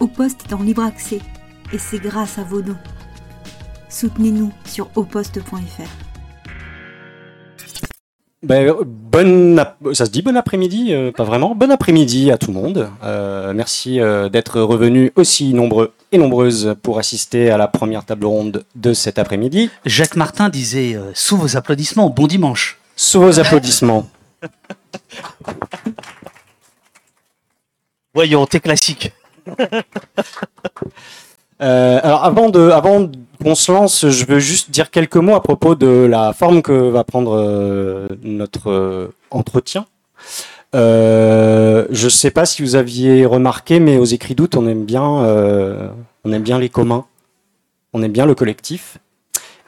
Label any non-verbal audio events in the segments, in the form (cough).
Au Poste est en libre accès et c'est grâce à vos dons. Soutenez-nous sur oposte.fr. Ben, bonne ça se dit bon après-midi, euh, pas vraiment. Bon après-midi à tout le monde. Euh, merci euh, d'être revenus aussi nombreux et nombreuses pour assister à la première table ronde de cet après-midi. Jacques Martin disait sous vos applaudissements, bon dimanche. Sous vos applaudissements. (laughs) Voyons, t'es classique. Euh, alors avant de, avant qu'on se lance, je veux juste dire quelques mots à propos de la forme que va prendre euh, notre euh, entretien. je ne sais pas si vous aviez remarqué, mais aux écrits d'août, on aime bien, on aime bien les communs, on aime bien le collectif.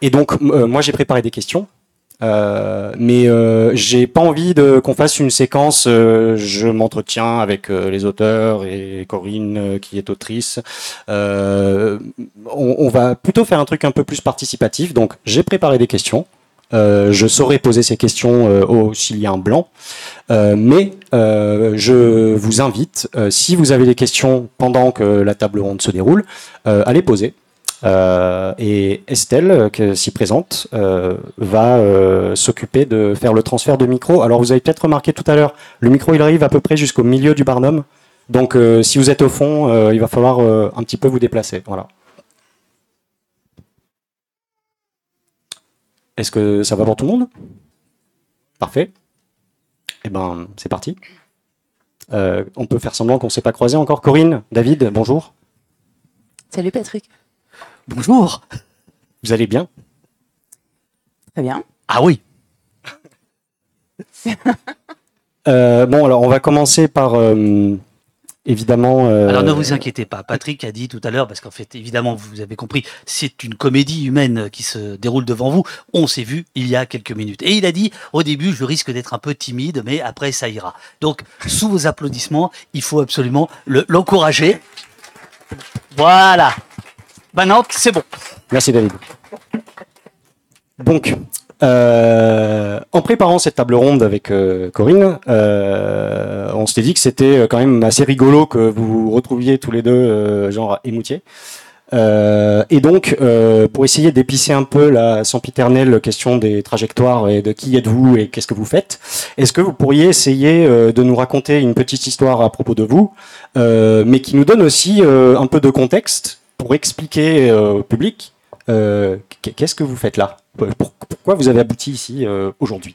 Et donc, moi, j'ai préparé des questions. Euh, mais euh, j'ai pas envie de qu'on fasse une séquence. Euh, je m'entretiens avec les auteurs et Corinne qui est autrice. On, va plutôt faire un truc un peu plus participatif. Donc j'ai préparé des questions. je saurais poser ces questions au Chilien blanc, mais je vous invite, si vous avez des questions pendant que la table ronde se déroule, à les poser. Euh, et Estelle, qui s'y présente, euh, va euh, s'occuper de faire le transfert de micro. Alors vous avez peut-être remarqué tout à l'heure, le micro il arrive à peu près jusqu'au milieu du barnum. Donc si vous êtes au fond, il va falloir un petit peu vous déplacer. Voilà. Est-ce que ça va pour tout le monde? Parfait. Eh ben, c'est parti. on peut faire semblant qu'on ne s'est pas croisé encore. Corinne, David, bonjour. Salut Patrick. Bonjour. Vous allez bien? Très bien. Ah oui. (laughs) Euh, bon, alors on va commencer par euh, évidemment. Euh, alors ne vous inquiétez pas. Patrick a dit tout à l'heure, parce qu'en fait, évidemment, vous avez compris, c'est une comédie humaine qui se déroule devant vous. On s'est vu il y a quelques minutes. Et il a dit, au début, je risque d'être un peu timide, mais après, ça ira. Donc, sous vos applaudissements, il faut absolument l'encourager. voilà. Ben non, c'est bon. Merci David. Donc, euh, en préparant cette table ronde avec euh, Corinne, euh, on s'était dit que c'était quand même assez rigolo que vous vous retrouviez tous les deux, genre émoutiers. et donc, pour essayer d'épicer un peu la sempiternelle question des trajectoires et de qui êtes-vous et qu'est-ce que vous faites, est-ce que vous pourriez essayer de nous raconter une petite histoire à propos de vous, mais qui nous donne aussi un peu de contexte pour expliquer euh, au public euh, qu'est-ce que vous faites là? Pourquoi vous avez abouti ici euh, aujourd'hui?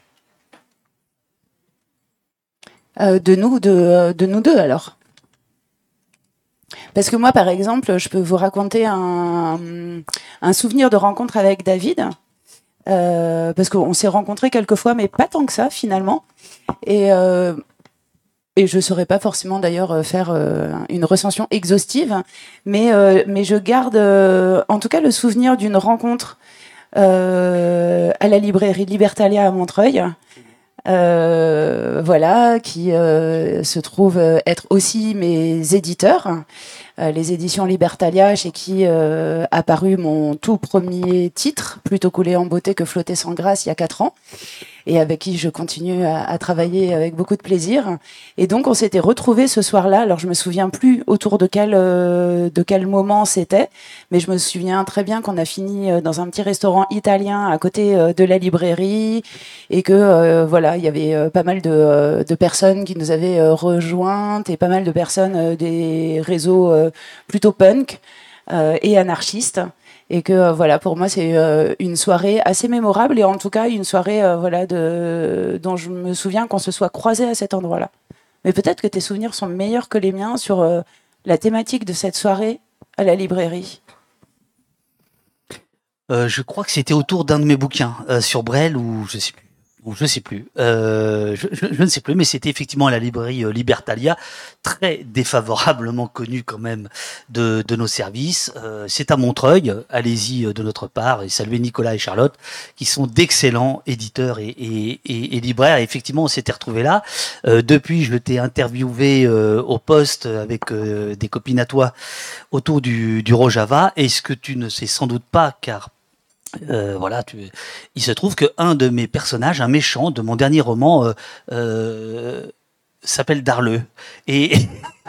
De nous, de, nous deux alors. Parce que moi, par exemple, je peux vous raconter un, un souvenir de rencontre avec David. parce qu'on s'est rencontrés quelques fois, mais pas tant que ça finalement. Et et je saurais pas forcément d'ailleurs euh, faire euh, une recension exhaustive, mais, euh, mais je garde en tout cas le souvenir d'une rencontre à la librairie Libertalia à Montreuil. voilà, qui se trouve être aussi mes éditeurs, les éditions Libertalia, chez qui a paru mon tout premier titre, plutôt coulé en beauté que flotter sans grâce, il y a quatre ans et avec qui je continue à, travailler avec beaucoup de plaisir. Et donc on s'était retrouvés ce soir-là. Alors je me souviens plus autour de quel euh, de quel moment c'était, mais je me souviens très bien qu'on a fini euh, dans un petit restaurant italien à côté euh, de la librairie et que voilà il y avait pas mal de, de, personnes qui nous avaient rejointes et pas mal de personnes des réseaux plutôt punk et anarchistes et que euh, voilà pour moi c'est euh, une soirée assez mémorable et en tout cas une soirée euh, voilà de dont je me souviens qu'on se soit croisé à cet endroit-là. Mais peut-être que tes souvenirs sont meilleurs que les miens sur la thématique de cette soirée à la librairie. je crois que c'était autour d'un de mes bouquins sur Brel ou je sais plus je ne sais plus, euh, je, ne sais plus, mais c'était effectivement la librairie euh, Libertalia, très défavorablement connue quand même de, nos services. Euh, c'est à Montreuil, allez-y de notre part, et saluez Nicolas et Charlotte, qui sont d'excellents éditeurs et, et, libraires. effectivement, on s'était retrouvés là. depuis, je t'ai interviewé au poste avec des copines à toi autour du, du Rojava. Et ce que tu ne sais sans doute pas, car euh, voilà, tu... il se trouve que un de mes personnages, un méchant de mon dernier roman, euh, euh, s'appelle Darleux. Et,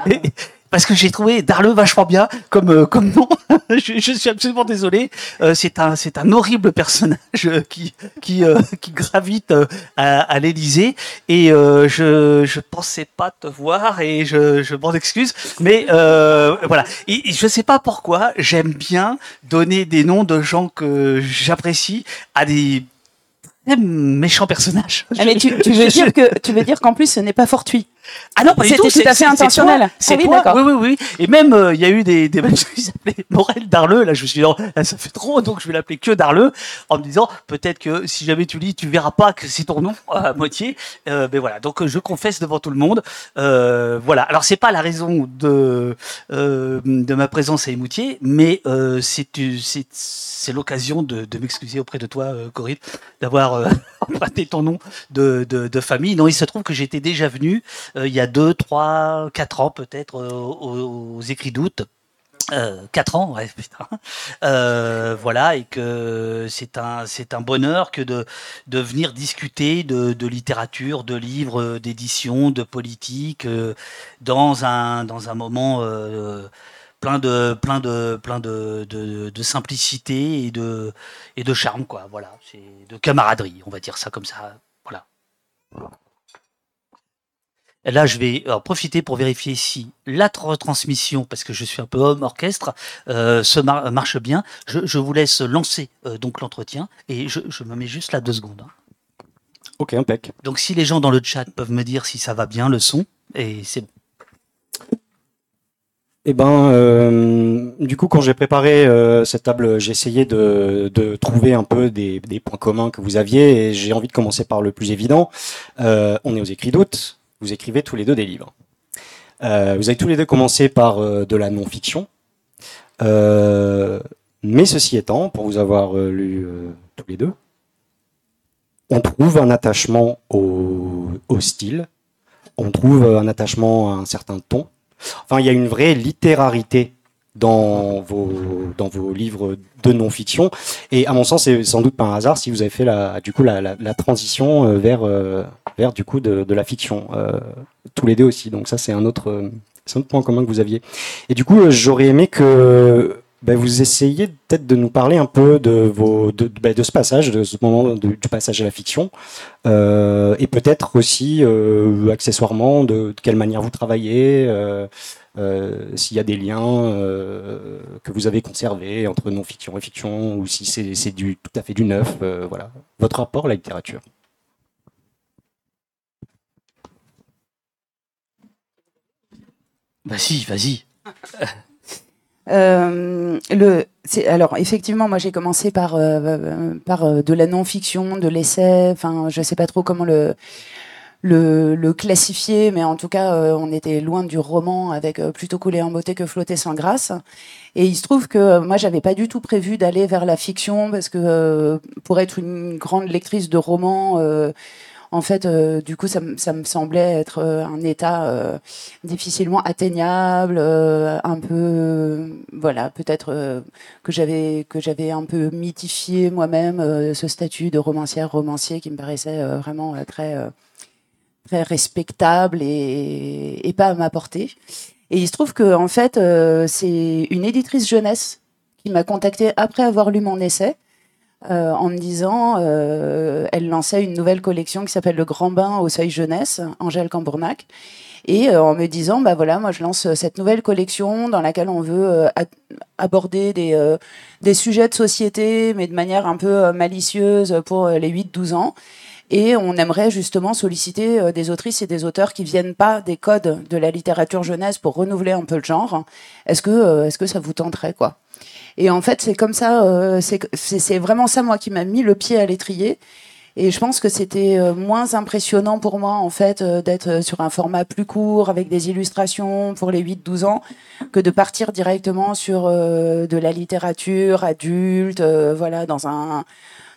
(laughs) parce que j'ai trouvé Darle vachement bien comme euh, comme nom. (laughs) je, je, suis absolument désolé. Euh, c'est un c'est un horrible personnage euh, qui qui (laughs) qui gravite à, à l'Élysée et je je pensais pas te voir et je je m'en excuse. Mais voilà. Et, je sais pas pourquoi j'aime bien donner des noms de gens que j'apprécie à des méchants personnages. Ah, mais tu, tu veux (laughs) dire que tu veux dire qu'en plus ce n'est pas fortuit. Ah non, pas du tout. C'était tout à fait intentionnel. C'est toi. Ah oui, oui, oui, Et même, euh, il y a eu des, des qui s'appelaient (laughs) Morel Darleux. Là, je me suis dit, non, ça fait trop, donc je vais l'appeler que Darleux, en me disant, peut-être que si jamais tu lis, tu verras pas que c'est ton nom (laughs) à moitié. Euh, mais voilà. Donc, je confesse devant tout le monde. Euh, voilà. Alors, c'est pas la raison de euh, de ma présence à Émoutier, mais euh, c'est l'occasion de, de m'excuser auprès de toi, euh, Corinne, d'avoir emprunté ton nom de, de, de famille. Non, il se trouve que j'étais déjà venu euh, il y a 2, 3, 4 ans peut-être euh, aux, écrits d'août. Euh, 4 ans, ouais, (laughs) putain. Euh, voilà, et que c'est un, c'est un bonheur que de, de venir discuter de, de littérature, de livres, d'édition, de politique, dans un, dans un moment plein de, plein de, plein de, de, de, simplicité et de, et de charme, quoi. Voilà, c'est de camaraderie, on va dire ça comme ça. Voilà. Là, je vais en profiter pour vérifier si la retransmission, parce que je suis un peu homme orchestre, euh, se marche bien. Je, je, vous laisse lancer euh, donc l'entretien et je, je, me mets juste là deux secondes. Hein. Ok, impec. Donc si les gens dans le chat peuvent me dire si ça va bien le son, et c'est bon. Eh ben, euh, du coup, quand j'ai préparé euh, cette table, j'ai essayé de, trouver un peu des, points communs que vous aviez, et j'ai envie de commencer par le plus évident. Euh, on est aux écrits d'août vous écrivez tous les deux des livres. Euh, vous avez tous les deux commencé par de la non-fiction. Mais ceci étant, pour vous avoir lu tous les deux, on trouve un attachement au, style, on trouve un attachement à un certain ton. Enfin, il y a une vraie littérarité dans vos, dans vos livres de non-fiction. Et à mon sens, c'est sans doute pas un hasard si vous avez fait la, du coup, la, transition vers, vers du coup de, la fiction, euh, tous les deux aussi. Donc ça, c'est un autre, c'est un autre point commun que vous aviez. Et du coup, j'aurais aimé que ben, vous essayiez peut-être de nous parler un peu de vos de, ben, de ce passage, de ce moment du passage à la fiction, euh, et peut-être aussi euh, accessoirement de, de, quelle manière vous travaillez, euh, euh, s'il y a des liens euh, que vous avez conservés entre non-fiction et fiction, ou si c'est du tout à fait du neuf, euh, voilà, votre rapport à la littérature. Vas-y, vas-y. (laughs) Euh, le, alors effectivement, moi j'ai commencé par euh, par euh, de la non-fiction, de l'essai. Enfin, je sais pas trop comment le le, le classifier, mais en tout cas, euh, on était loin du roman avec euh, plutôt couler en beauté que flotter sans grâce. Et il se trouve que moi, j'avais pas du tout prévu d'aller vers la fiction parce que pour être une grande lectrice de romans en fait, euh, du coup, ça, me semblait être euh, un état euh, difficilement atteignable, un peu, voilà, peut-être que j'avais que j'avais un peu mythifié moi-même ce statut de romancière romancier qui me paraissait vraiment très très respectable et, et pas à ma portée. Et il se trouve que en fait, c'est une éditrice jeunesse qui m'a contactée après avoir lu mon essai euh, en me disant, euh, elle lançait une nouvelle collection qui s'appelle Le Grand Bain au Seuil Jeunesse, Angèle Cambournac. Et euh, en me disant, bah voilà, moi je lance cette nouvelle collection dans laquelle on veut euh, aborder des, euh, des sujets de société, mais de manière un peu malicieuse pour les 8-12 ans. Et on aimerait justement solliciter des autrices et des auteurs qui viennent pas des codes de la littérature jeunesse pour renouveler un peu le genre. Est-ce que, est-ce que ça vous tenterait, quoi? Et en fait, c'est comme ça, euh, c'est vraiment ça, moi, qui m'a mis le pied à l'étrier. Et je pense que c'était euh, moins impressionnant pour moi, en fait, euh, d'être sur un format plus court, avec des illustrations pour les 8-12 ans, que de partir directement sur de la littérature adulte, voilà, dans un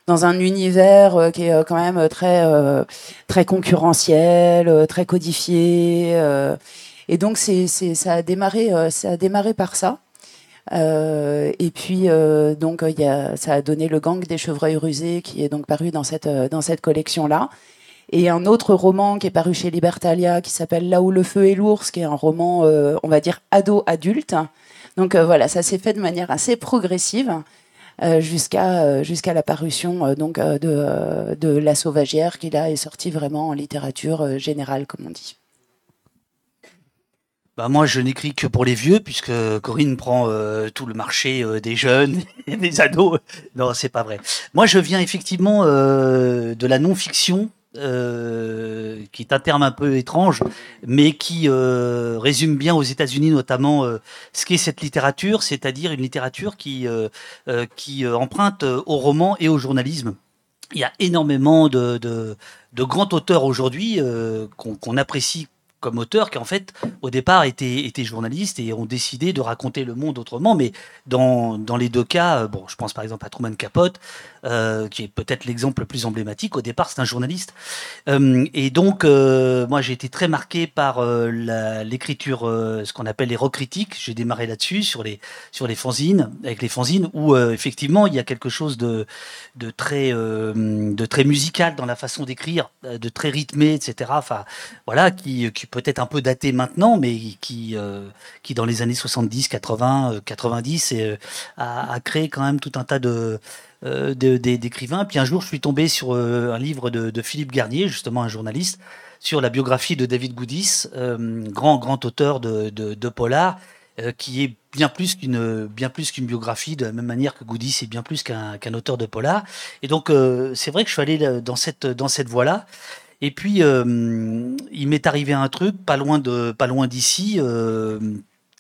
dans un univers qui est quand même très très concurrentiel, très codifié. et donc ça a démarré ça a démarré par ça. Euh, et puis euh, donc y a, ça a donné le gang des chevreuils rusés qui est donc paru dans cette dans cette collection là. et un autre roman qui est paru chez Libertalia qui s'appelle Là où le feu est l'ours, qui est un roman, euh, on va dire, ado-adulte. Donc euh, voilà, ça s'est fait de manière assez progressive euh, jusqu'à jusqu'à la parution donc de, de La Sauvagière qui là est sortie vraiment en littérature générale, comme on dit. Bah moi, je n'écris que pour les vieux, puisque Corinne prend tout le marché des jeunes (laughs) et des ados. Non, c'est pas vrai. Moi, je viens effectivement de la non-fiction, euh, qui est un terme un peu étrange, mais qui euh, résume bien aux États-Unis notamment euh, ce qu'est cette littérature, c'est-à-dire une littérature qui, qui emprunte au roman et au journalisme. Il y a énormément de, de grands auteurs aujourd'hui qu'on apprécie comme auteur qui en fait au départ étaient, étaient journalistes et ont décidé de raconter le monde autrement. Mais dans, dans les deux cas, bon, je pense par exemple à Truman Capote, euh, qui est peut-être l'exemple le plus emblématique. Au départ, c'est un journaliste. Euh, et donc, euh, moi, j'ai été très marqué par l'écriture, ce qu'on appelle les critiques. J'ai démarré là-dessus, sur les, sur les fanzines, avec les fanzines, où effectivement, il y a quelque chose de, de, très, de très musical dans la façon d'écrire, de très rythmé, etc. Enfin, voilà, qui, qui peut être un peu daté maintenant, mais qui, qui dans les années 70, 80, 90, a, créé quand même tout un tas de euh, d'écrivains. Puis un jour, je suis tombé sur euh, un livre de, Philippe Garnier, justement un journaliste, sur la biographie de David Goudis, euh, grand grand auteur de, de, polar, qui est bien plus qu'une bien plus qu'une biographie, de la même manière que Goudis est bien plus qu'un auteur de polar. Et donc c'est vrai que je suis allé dans cette dans cette voie-là. Et puis il m'est arrivé un truc pas loin d'ici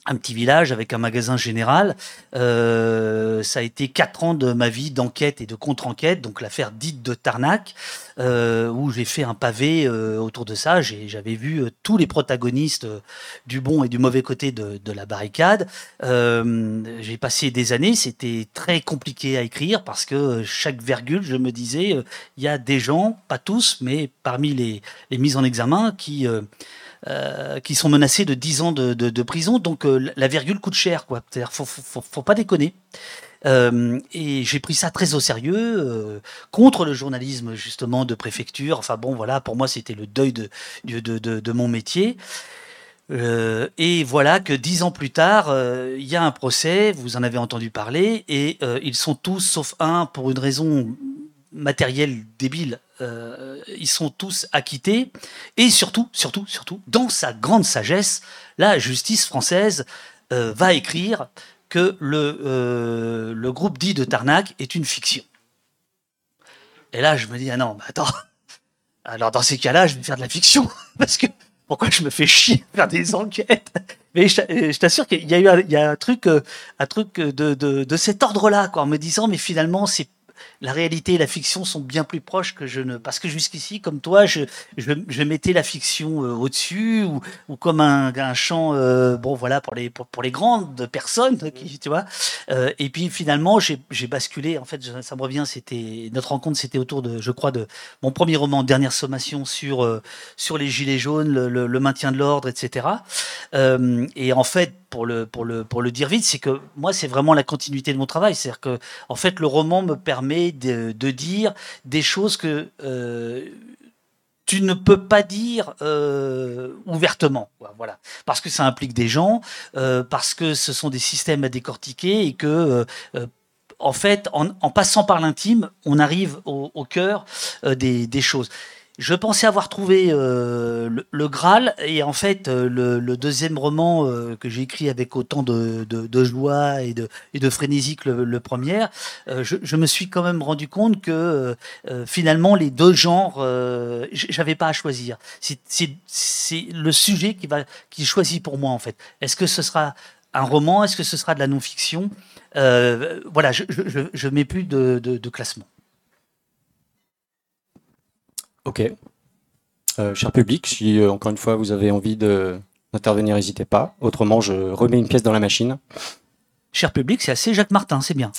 un petit village avec un magasin général. Euh, ça a été quatre ans de ma vie d'enquête et de contre-enquête, donc l'affaire dite de Tarnac, euh, où j'ai fait un pavé euh, autour de ça. J'avais vu tous les protagonistes du bon et du mauvais côté de, la barricade. j'ai passé des années, c'était très compliqué à écrire parce que chaque virgule, je me disais, il y a des gens, pas tous, mais parmi les, les mises en examen qui euh, qui sont menacés de 10 ans de, de, prison. Donc euh, la virgule coûte cher, quoi. C'est-à-dire, faut, pas déconner. Euh, et j'ai pris ça très au sérieux, contre le journalisme justement de préfecture. Enfin bon, voilà, pour moi c'était le deuil de, de, de, mon métier. Et voilà que dix ans plus tard, il y a un procès, vous en avez entendu parler, et ils sont tous, sauf un, pour une raison matérielle débile, euh, ils sont tous acquittés. Et surtout, surtout, surtout, dans sa grande sagesse, la justice française euh, va écrire que le, euh, le groupe dit de Tarnac est une fiction. Et là, je me dis, ah non, mais attends. Alors, dans ces cas-là, je vais faire de la fiction. (laughs) Parce que pourquoi je me fais chier à faire des enquêtes? Mais je t'assure qu'il y a eu un, il y a un truc, un truc de, de, de cet ordre-là, quoi, en me disant, mais finalement, c'est la réalité et la fiction sont bien plus proches que je ne. Parce que jusqu'ici, comme toi, je, je, mettais la fiction euh, au-dessus ou, ou, comme un, un champ, euh, bon voilà, pour les, pour, pour, les grandes personnes, qui, tu vois. Euh, et puis finalement, j'ai basculé. En fait, ça me revient, c'était notre rencontre, c'était autour de, je crois, de mon premier roman, Dernière sommation, sur, sur les gilets jaunes, le, le maintien de l'ordre, etc. et en fait, pour le, pour le, pour le dire vite, c'est que moi, c'est vraiment la continuité de mon travail. C'est-à-dire que, en fait, le roman me permet de, dire des choses que euh, tu ne peux pas dire euh, ouvertement. Voilà. Parce que ça implique des gens, euh, parce que ce sont des systèmes à décortiquer et que. en fait, en, passant par l'intime, on arrive au, cœur des choses. Je pensais avoir trouvé euh, le, Graal et en fait euh, le, deuxième roman euh, que j'ai écrit avec autant de, joie et de, frénésie que le, premier, je, me suis quand même rendu compte que finalement les deux genres, j'avais pas à choisir. C'est le sujet qui choisit pour moi en fait. Est-ce que ce sera un roman? Est-ce que ce sera de la non-fiction? Voilà, je, je, mets plus de classement. Ok. Euh, cher public, si euh, encore une fois vous avez envie d'intervenir, n'hésitez pas. Autrement, je remets une pièce dans la machine. Cher public, c'est assez Jacques Martin, c'est bien.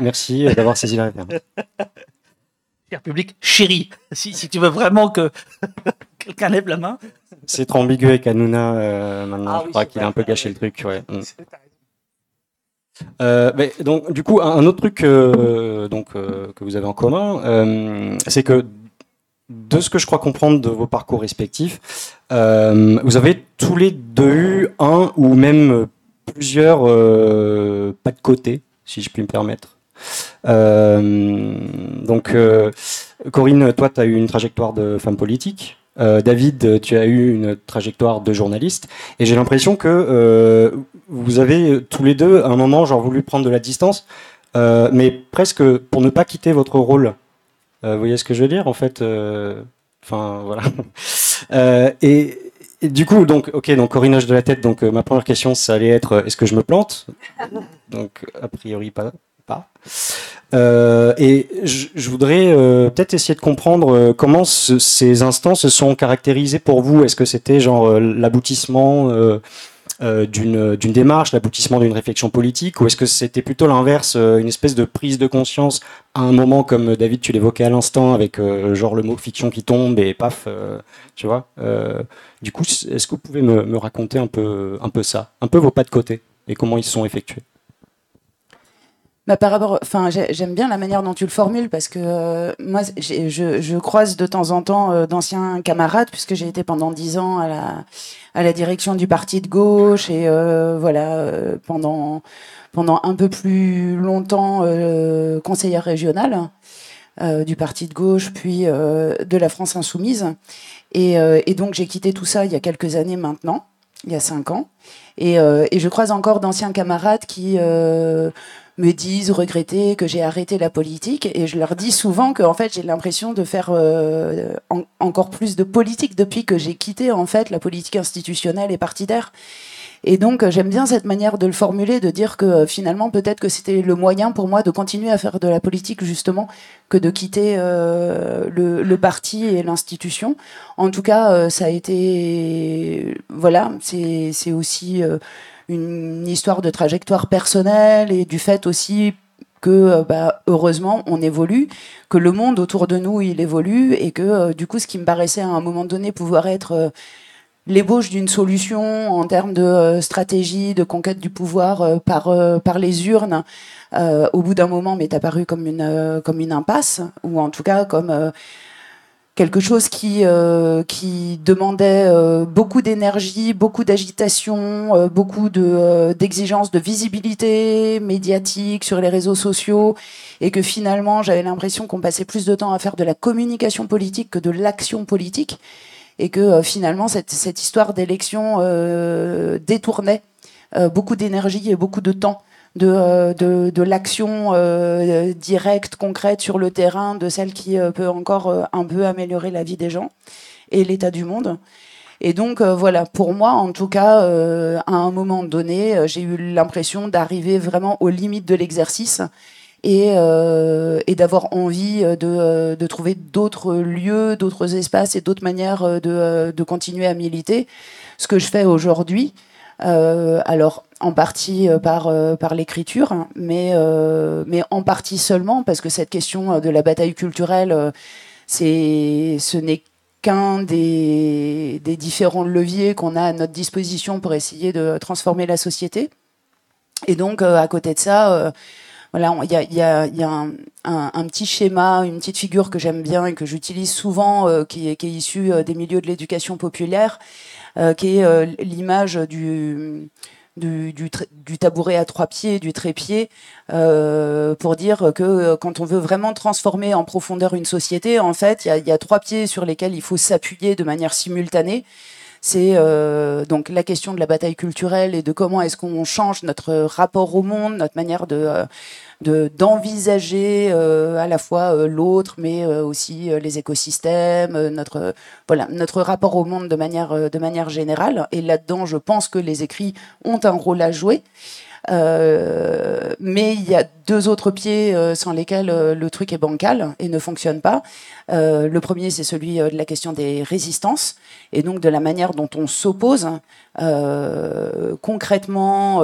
Merci euh, d'avoir saisi la référence. (laughs) Cher public, chéri, si, si tu veux vraiment que (laughs) quelqu'un lève la main. C'est trop ambigu avec Hanouna maintenant. Ah je crois qu'il a un peu gâché le truc. Ouais. Mm. donc, du coup, un, autre truc donc, que vous avez en commun, c'est que de ce que je crois comprendre de vos parcours respectifs, euh, vous avez tous les deux eu un ou même plusieurs euh, pas de côté, si je puis me permettre. Euh, donc, Corinne, toi, tu as eu une trajectoire de femme politique. David, tu as eu une trajectoire de journaliste. Et j'ai l'impression que vous avez tous les deux, à un moment, genre voulu prendre de la distance, mais presque pour ne pas quitter votre rôle. Vous voyez ce que je veux dire, en fait Enfin, voilà. (laughs) et, et du coup, donc, ok, donc corinage de la tête. Donc, euh, ma première question, ça allait être euh, est-ce que je me plante? Donc, a priori, pas. pas. Euh, et je, voudrais euh, peut-être essayer de comprendre comment ces instants se sont caractérisés pour vous. Est-ce que c'était genre l'aboutissement euh, d'une démarche, l'aboutissement d'une réflexion politique, ou est-ce que c'était plutôt l'inverse, euh, une espèce de prise de conscience à un moment, comme David, tu l'évoquais à l'instant, avec euh, genre le mot fiction qui tombe et paf, tu vois Du coup, est-ce que vous pouvez me, me, raconter un peu, un peu ça, un peu vos pas de côté et comment ils se sont effectués? Bah, par rapport, enfin, j'aime bien la manière dont tu le formules parce que euh, moi, je, je, croise de temps en temps euh, d'anciens camarades puisque j'ai été pendant dix ans à la à la direction du parti de gauche et euh, voilà pendant pendant un peu plus longtemps conseillère régionale du parti de gauche puis de la France insoumise. Et, et donc j'ai quitté tout ça il y a quelques années maintenant, il y a cinq ans. Et, et je croise encore d'anciens camarades qui me disent regretter que j'ai arrêté la politique et je leur dis souvent que en fait j'ai l'impression de faire euh, encore plus de politique depuis que j'ai quitté en fait la politique institutionnelle et partidaire. Et donc j'aime bien cette manière de le formuler, de dire que euh, finalement peut-être que c'était le moyen pour moi de continuer à faire de la politique justement que de quitter euh, le, parti et l'institution. En tout cas, ça a été voilà, c'est aussi une histoire de trajectoire personnelle et du fait aussi que euh, bah, heureusement on évolue, que le monde autour de nous il évolue et que euh, du coup ce qui me paraissait à un moment donné pouvoir être euh, l'ébauche d'une solution en termes de stratégie, de conquête du pouvoir par, par les urnes, au bout d'un moment m'est apparu comme une, comme une impasse, ou en tout cas comme quelque chose qui, euh, demandait euh, beaucoup d'énergie, beaucoup d'agitation, euh, beaucoup de, d'exigences de visibilité médiatique sur les réseaux sociaux, et que finalement j'avais l'impression qu'on passait plus de temps à faire de la communication politique que de l'action politique, et que finalement cette histoire d'élection détournait beaucoup d'énergie et beaucoup de temps euh, de, de, l'action euh, directe, concrète sur le terrain, de celle qui euh, peut encore un peu améliorer la vie des gens et l'état du monde. Et donc voilà, pour moi, en tout cas, à un moment donné, j'ai eu l'impression d'arriver vraiment aux limites de l'exercice et, et d'avoir envie de, de trouver d'autres lieux, d'autres espaces et d'autres manières de, de continuer à militer. Ce que je fais aujourd'hui, euh, alors en partie euh, par, euh, par l'écriture, mais, mais en partie seulement, parce que cette question de la bataille culturelle, c'est, ce n'est qu'un des, des, différents leviers qu'on a à notre disposition pour essayer de transformer la société. Et donc, à côté de ça, voilà, il y a, y a, un, un, petit schéma, une petite figure que j'aime bien et que j'utilise souvent, qui, est, issue des milieux de l'éducation populaire, euh, qui est euh, l'image du, du, du, du, tabouret à trois pieds, du trépied, euh, pour dire que euh, quand on veut vraiment transformer en profondeur une société, en fait, il y a, y a, trois pieds sur lesquels il faut s'appuyer de manière simultanée. C'est euh, donc la question de la bataille culturelle et de comment est-ce qu'on change notre rapport au monde, notre manière de d'envisager euh, à la fois euh, l'autre, mais euh, aussi les écosystèmes, notre notre rapport au monde de manière de manière générale. Et là-dedans, je pense que les écrits ont un rôle à jouer. Mais il y a deux autres pieds euh, sans lesquels euh, le truc est bancal et ne fonctionne pas. le premier, c'est celui de la question des résistances et donc de la manière dont on s'oppose concrètement,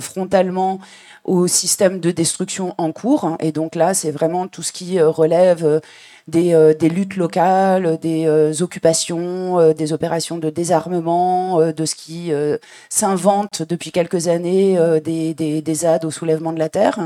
frontalement au système de destruction en cours. Et donc là, c'est vraiment tout ce qui relève des, euh, luttes locales, des euh, occupations, euh, des opérations de désarmement, de ce qui s'invente depuis quelques années, des, des, des aides au soulèvement de la terre.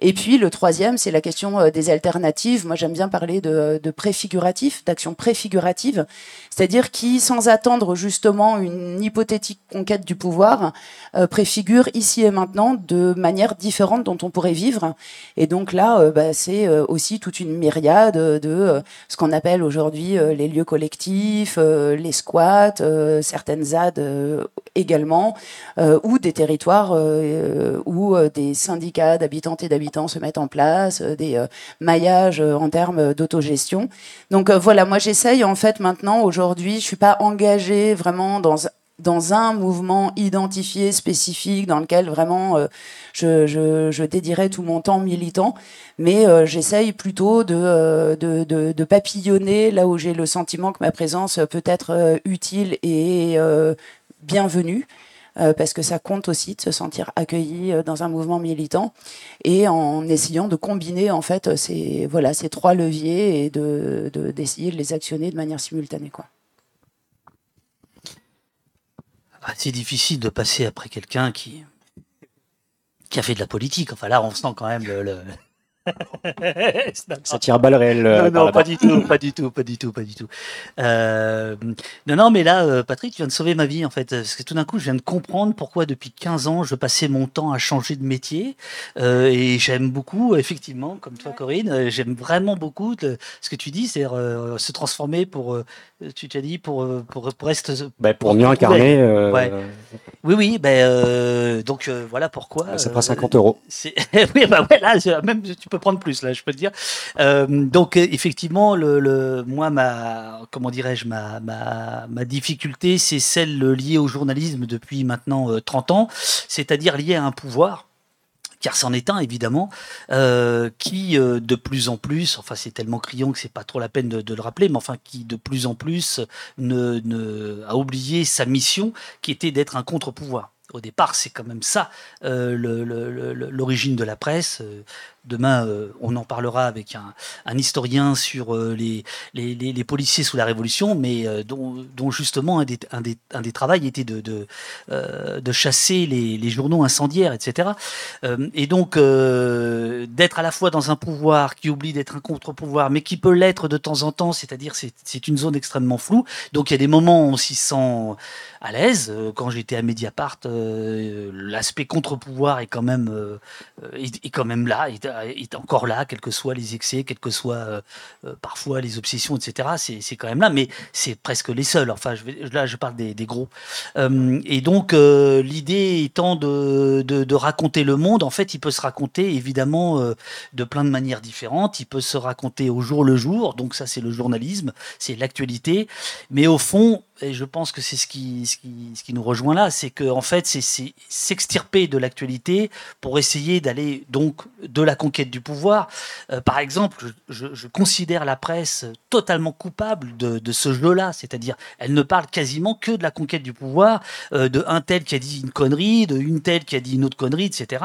Et puis le troisième, c'est la question euh, des alternatives. Moi, j'aime bien parler de, préfiguratif, d'action préfigurative, c'est-à-dire qui, sans attendre justement une hypothétique conquête du pouvoir, euh, préfigure ici et maintenant de manière différente dont on pourrait vivre. Et donc là, euh, bah, c'est aussi toute une myriade de ce qu'on appelle aujourd'hui les lieux collectifs, les squats, certaines ZAD également, ou des territoires où des syndicats d'habitantes et d'habitants se mettent en place, euh, des euh, maillages euh, en termes d'autogestion. Donc voilà, moi j'essaye en fait maintenant, aujourd'hui, je suis pas engagée vraiment dans dans un mouvement identifié, spécifique, dans lequel vraiment je, je, dédierais tout mon temps militant, mais j'essaye plutôt de, de, papillonner là où j'ai le sentiment que ma présence peut être utile et bienvenue. Euh, parce que ça compte aussi de se sentir accueilli euh, dans un mouvement militant et en essayant de combiner en fait ces voilà ces trois leviers et de d'essayer de, les actionner de manière simultanée. Ah, c'est difficile de passer après quelqu'un qui qui a fait de la politique. Enfin là, on sent quand même le (laughs) ça tire balle réelle. Euh, non, non, pas du tout, pas du tout, pas du tout, pas du tout. Euh, non, non, mais là, euh, Patrick, tu viens de sauver ma vie, en fait. Parce que tout d'un coup, je viens de comprendre pourquoi, depuis 15 ans, je passais mon temps à changer de métier. et j'aime beaucoup, effectivement, comme toi, Corinne, j'aime vraiment beaucoup ce que tu dis, c'est se transformer pour, tu t'as dit, pour, pour, pour rester. Ben, pour mieux incarner. Oui, oui, ben, donc voilà pourquoi. Ça fera 50 euros. (laughs) oui, bah ouais, là, même tu peux prendre plus là, je peux te dire. Euh, donc effectivement, le, moi ma comment dirais-je ma, ma, ma difficulté, c'est celle liée au journalisme depuis maintenant 30 euh, ans, c'est-à-dire liée à un pouvoir car c'en est un évidemment, euh, qui de plus en plus, enfin c'est tellement criant que c'est pas trop la peine de, le rappeler, mais enfin qui de plus en plus a oublié sa mission, qui était d'être un contre-pouvoir. Au départ, c'est quand même ça l'origine de la presse. Demain, euh, on en parlera avec un, historien sur euh, les, policiers sous la Révolution, mais euh, dont, justement un des, travaux était de, chasser les, journaux incendiaires, etc. et donc, d'être à la fois dans un pouvoir qui oublie d'être un contre-pouvoir, mais qui peut l'être de temps en temps, c'est-à-dire c'est une zone extrêmement floue. Donc, il y a des moments où on s'y sent à l'aise. Quand j'étais à Mediapart, l'aspect contre-pouvoir est quand même est, quand même là, est encore là, quels que soient les excès, quels que soient euh, euh, parfois les obsessions, etc. C'est quand même là, mais c'est presque les seuls. Enfin, là, je parle des, gros. Euh, et donc, l'idée étant de, de, raconter le monde, en fait, il peut se raconter évidemment de plein de manières différentes. Il peut se raconter au jour le jour. Donc, ça, c'est le journalisme, c'est l'actualité. Mais au fond, et je pense que c'est ce qui, ce qui, ce qui nous rejoint là, c'est que en fait, c'est s'extirper de l'actualité pour essayer d'aller donc de la conquête du pouvoir. Euh, par exemple, je, considère la presse totalement coupable de, de ce jeu-là, c'est-à-dire elle ne parle quasiment que de la conquête du pouvoir, euh, de un tel qui a dit une connerie, de une telle qui a dit une autre connerie, etc.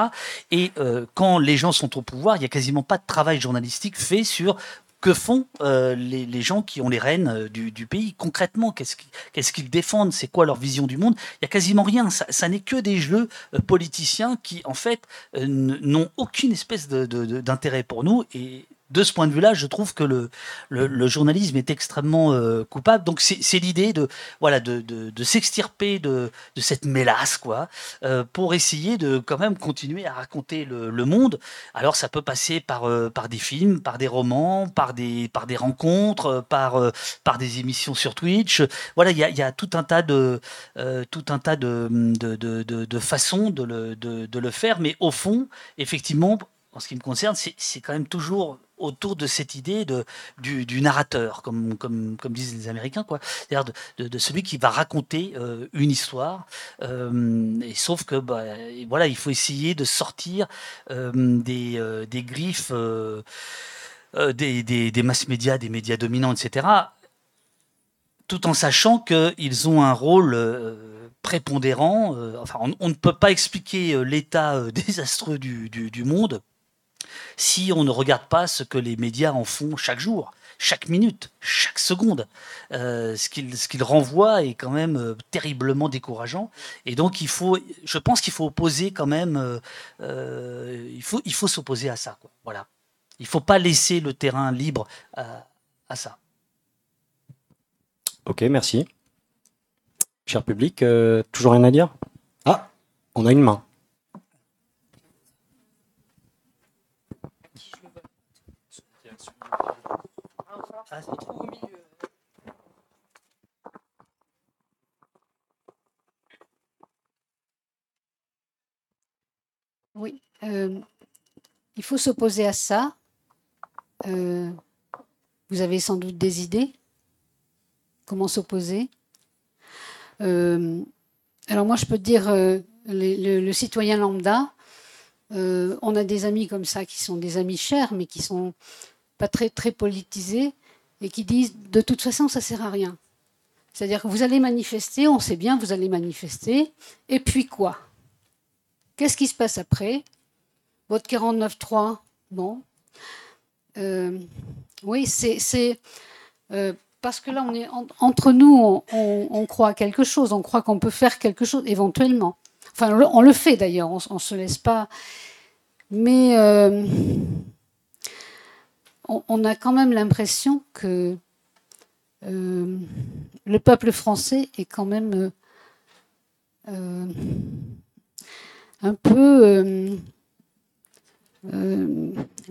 Et euh, quand les gens sont au pouvoir, il y a quasiment pas de travail journalistique fait sur que font euh, les, gens qui ont les rênes euh, du, pays concrètement? Qu'est-ce qu'ils défendent? C'est quoi leur vision du monde? Il y a quasiment rien. Ça, n'est que des jeux euh, politiciens qui, en fait, n'ont aucune espèce d'intérêt pour nous de ce point de vue-là, je trouve que le, le, journalisme est extrêmement euh, coupable. Donc c'est l'idée de voilà de, de, de s'extirper de, de cette mélasse quoi, euh, pour essayer de quand même continuer à raconter le, le monde. Alors ça peut passer par euh, par des films, par des romans, par des par des rencontres, par par des émissions sur Twitch. Voilà, il y a, y a tout un tas de tout un tas de de, façons de le, de, de le faire, mais au fond, effectivement, en ce qui me concerne, c'est quand même toujours autour de cette idée de, du, narrateur, comme, comme, disent les Américains, quoi. C'est-à-dire de, celui qui va raconter euh, une histoire. Euh, sauf que, bah, voilà, il faut essayer de sortir euh, des, des, griffes des, des, des mass médias, des médias dominants, etc., tout en sachant qu'ils ont un rôle prépondérant. enfin, on, ne peut pas expliquer l'état (laughs) désastreux du, du, monde si on ne regarde pas ce que les médias en font chaque jour chaque minute, chaque seconde. Euh, ce qu'il ce qu'il renvoie est quand même euh, terriblement décourageant. Et donc il faut, je pense qu'il faut opposer quand même, euh, il faut il faut s'opposer à ça. Voilà. Il faut pas laisser le terrain libre à, à ça. Ok, merci. Cher public, toujours rien à dire? Ah, on a une main. Ah, oui, euh, il faut s'opposer à ça. Euh, vous avez sans doute des idées. Comment s'opposer? Euh, Alors moi, je peux dire, le, citoyen lambda, on a des amis comme ça qui sont des amis chers, mais qui sont pas très politisés et qui disent de toute façon ça sert à rien. C'est-à-dire que vous allez manifester, on sait bien, vous allez manifester, et puis quoi? Qu'est-ce qui se passe après? Votre 49.3, bon. Euh, oui, c'est euh, parce que là, on est entre nous, on, croit à quelque chose, on croit qu'on peut faire quelque chose éventuellement. Enfin, on le, fait d'ailleurs, on ne se laisse pas. Mais euh, on, a quand même l'impression que euh, le peuple français est quand même euh, euh, un peu...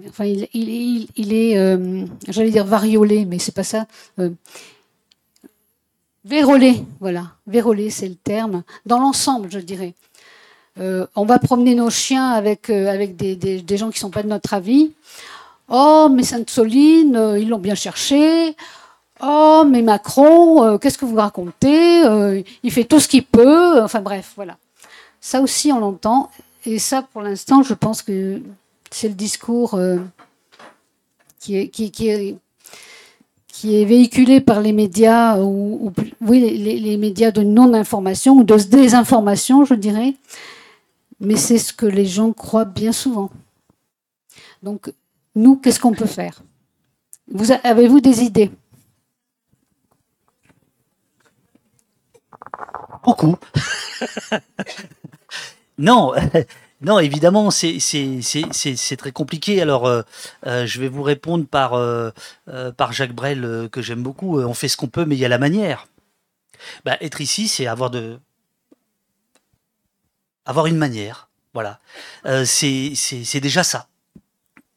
enfin, il, est, j'allais dire variolé, mais c'est pas ça. vérolé, voilà. Vérolé, c'est le terme. Dans l'ensemble, je dirais. on va promener nos chiens avec, des gens qui ne sont pas de notre avis. Oh, mais Sainte-Soline, euh, ils l'ont bien cherché. Oh, mais Macron, euh, qu'est-ce que vous racontez euh, Il fait tout ce qu'il peut. Enfin bref, voilà. Ça aussi, on l'entend. Et ça, pour l'instant, je pense que c'est le discours qui, est, véhiculé par les médias, ou, les, les, médias de non-information ou de désinformation, je dirais. Mais c'est ce que les gens croient bien souvent. Donc, nous, qu'est-ce qu'on peut faire? Vous Avez-vous des idées? Beaucoup. (laughs) non, (laughs) non, évidemment, c'est très compliqué. Alors, euh, euh, je vais vous répondre par, euh, par Jacques Brel, que j'aime beaucoup. On fait ce qu'on peut, mais il y a la manière. Bah, être ici, c'est avoir de avoir une manière. Voilà. c'est déjà ça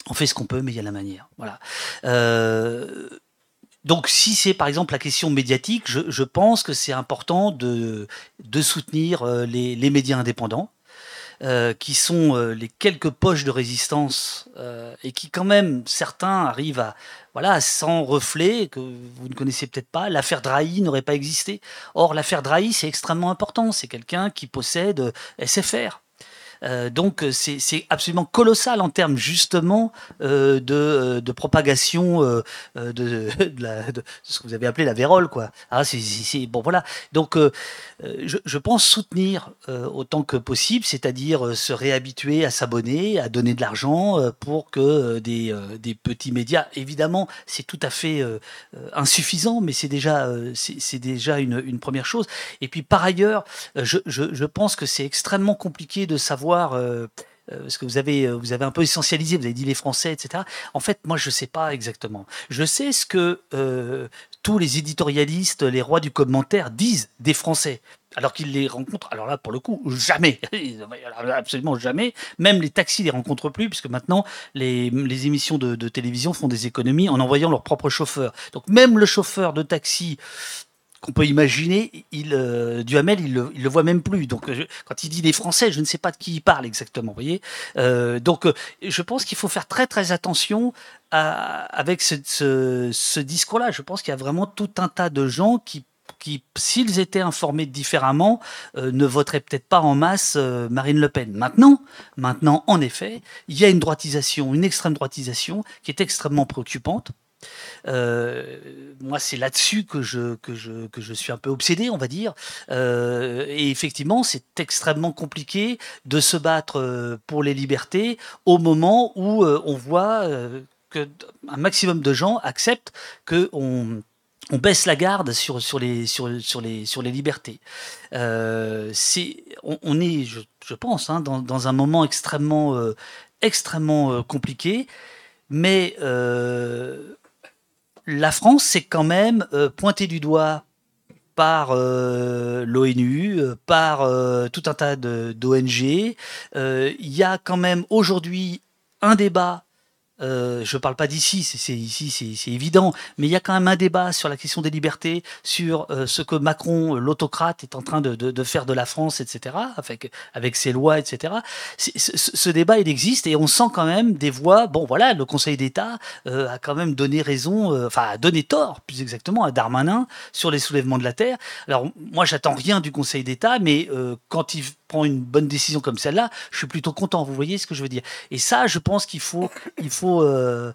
on fait ce qu'on peut, mais il y a la manière. Voilà. Euh, donc, si c'est par exemple la question médiatique, je, pense que c'est important de, soutenir euh, les, médias indépendants, euh, qui sont les quelques poches de résistance et qui, quand même, certains arrivent à, voilà, sans reflet que vous ne connaissez peut-être pas. L'affaire Drahi n'aurait pas existé. Or, l'affaire Drahi, c'est extrêmement important. C'est quelqu'un qui possède SFR. Euh, donc euh, c'est absolument colossal en termes justement euh, de, de, propagation (laughs) de, ce que vous avez appelé la vérole quoi. Ah, c'est bon voilà. Donc je, je, pense soutenir autant que possible, c'est-à-dire se réhabituer à s'abonner, à donner de l'argent pour que des, des, petits médias. Évidemment, c'est tout à fait insuffisant, mais c'est déjà c'est déjà une, une, première chose. Et puis par ailleurs, je, je, je pense que c'est extrêmement compliqué de savoir euh, euh, parce que vous avez, euh, vous avez un peu essentialisé, vous avez dit les Français, etc. En fait, moi, je ne sais pas exactement. Je sais ce que tous les éditorialistes, les rois du commentaire disent des Français alors qu'ils les rencontrent, alors là, pour le coup, jamais, (laughs) absolument jamais. Même les taxis les rencontrent plus, puisque maintenant, les, émissions de, de, télévision font des économies en envoyant leur propre chauffeur. Donc même le chauffeur de taxi qu'on peut imaginer, il, euh, Duhamel, il le, le voit même plus. Donc, quand il dit des Français, je ne sais pas de qui il parle exactement. Voyez euh, Donc, euh, je pense qu'il faut faire très très attention avec ce, discours-là. Je pense qu'il y a vraiment tout un tas de gens qui qui, s'ils étaient informés différemment, euh, ne voteraient peut-être pas en masse Marine Le Pen. Maintenant, maintenant, en effet, il y a une droitisation, une extrême droitisation qui est extrêmement préoccupante. Euh, moi, c'est là-dessus que je, que, je, que je suis un peu obsédé, on va dire. Euh, et effectivement, c'est extrêmement compliqué de se battre euh, pour les libertés au moment où on voit que un maximum de gens acceptent que on on baisse la garde sur, sur, les, sur, sur, les, sur les libertés. On, est, je, pense, hein, dans, dans un moment extrêmement, extrêmement compliqué, mais la France s'est quand même euh, pointée du doigt par euh, l'ONU, euh, par tout un tas d'ONG. Il y a quand même aujourd'hui un débat. Euh, je ne parle pas d'ici, c'est évident, mais il y a quand même un débat sur la question des libertés, sur euh, ce que Macron, euh, l'autocrate, est en train de, faire de la France, etc., avec, ses lois, etc. Ce, débat, il existe et on sent quand même des voix. Bon, voilà, le Conseil d'État a quand même donné raison, enfin, a donné tort, plus exactement, à Darmanin sur les soulèvements de la terre. Alors, moi, j'attends rien du Conseil d'État, mais quand il prend une bonne décision comme celle-là, je suis plutôt content. Vous voyez ce que je veux dire Et ça, je pense qu'il faut, il faut, euh,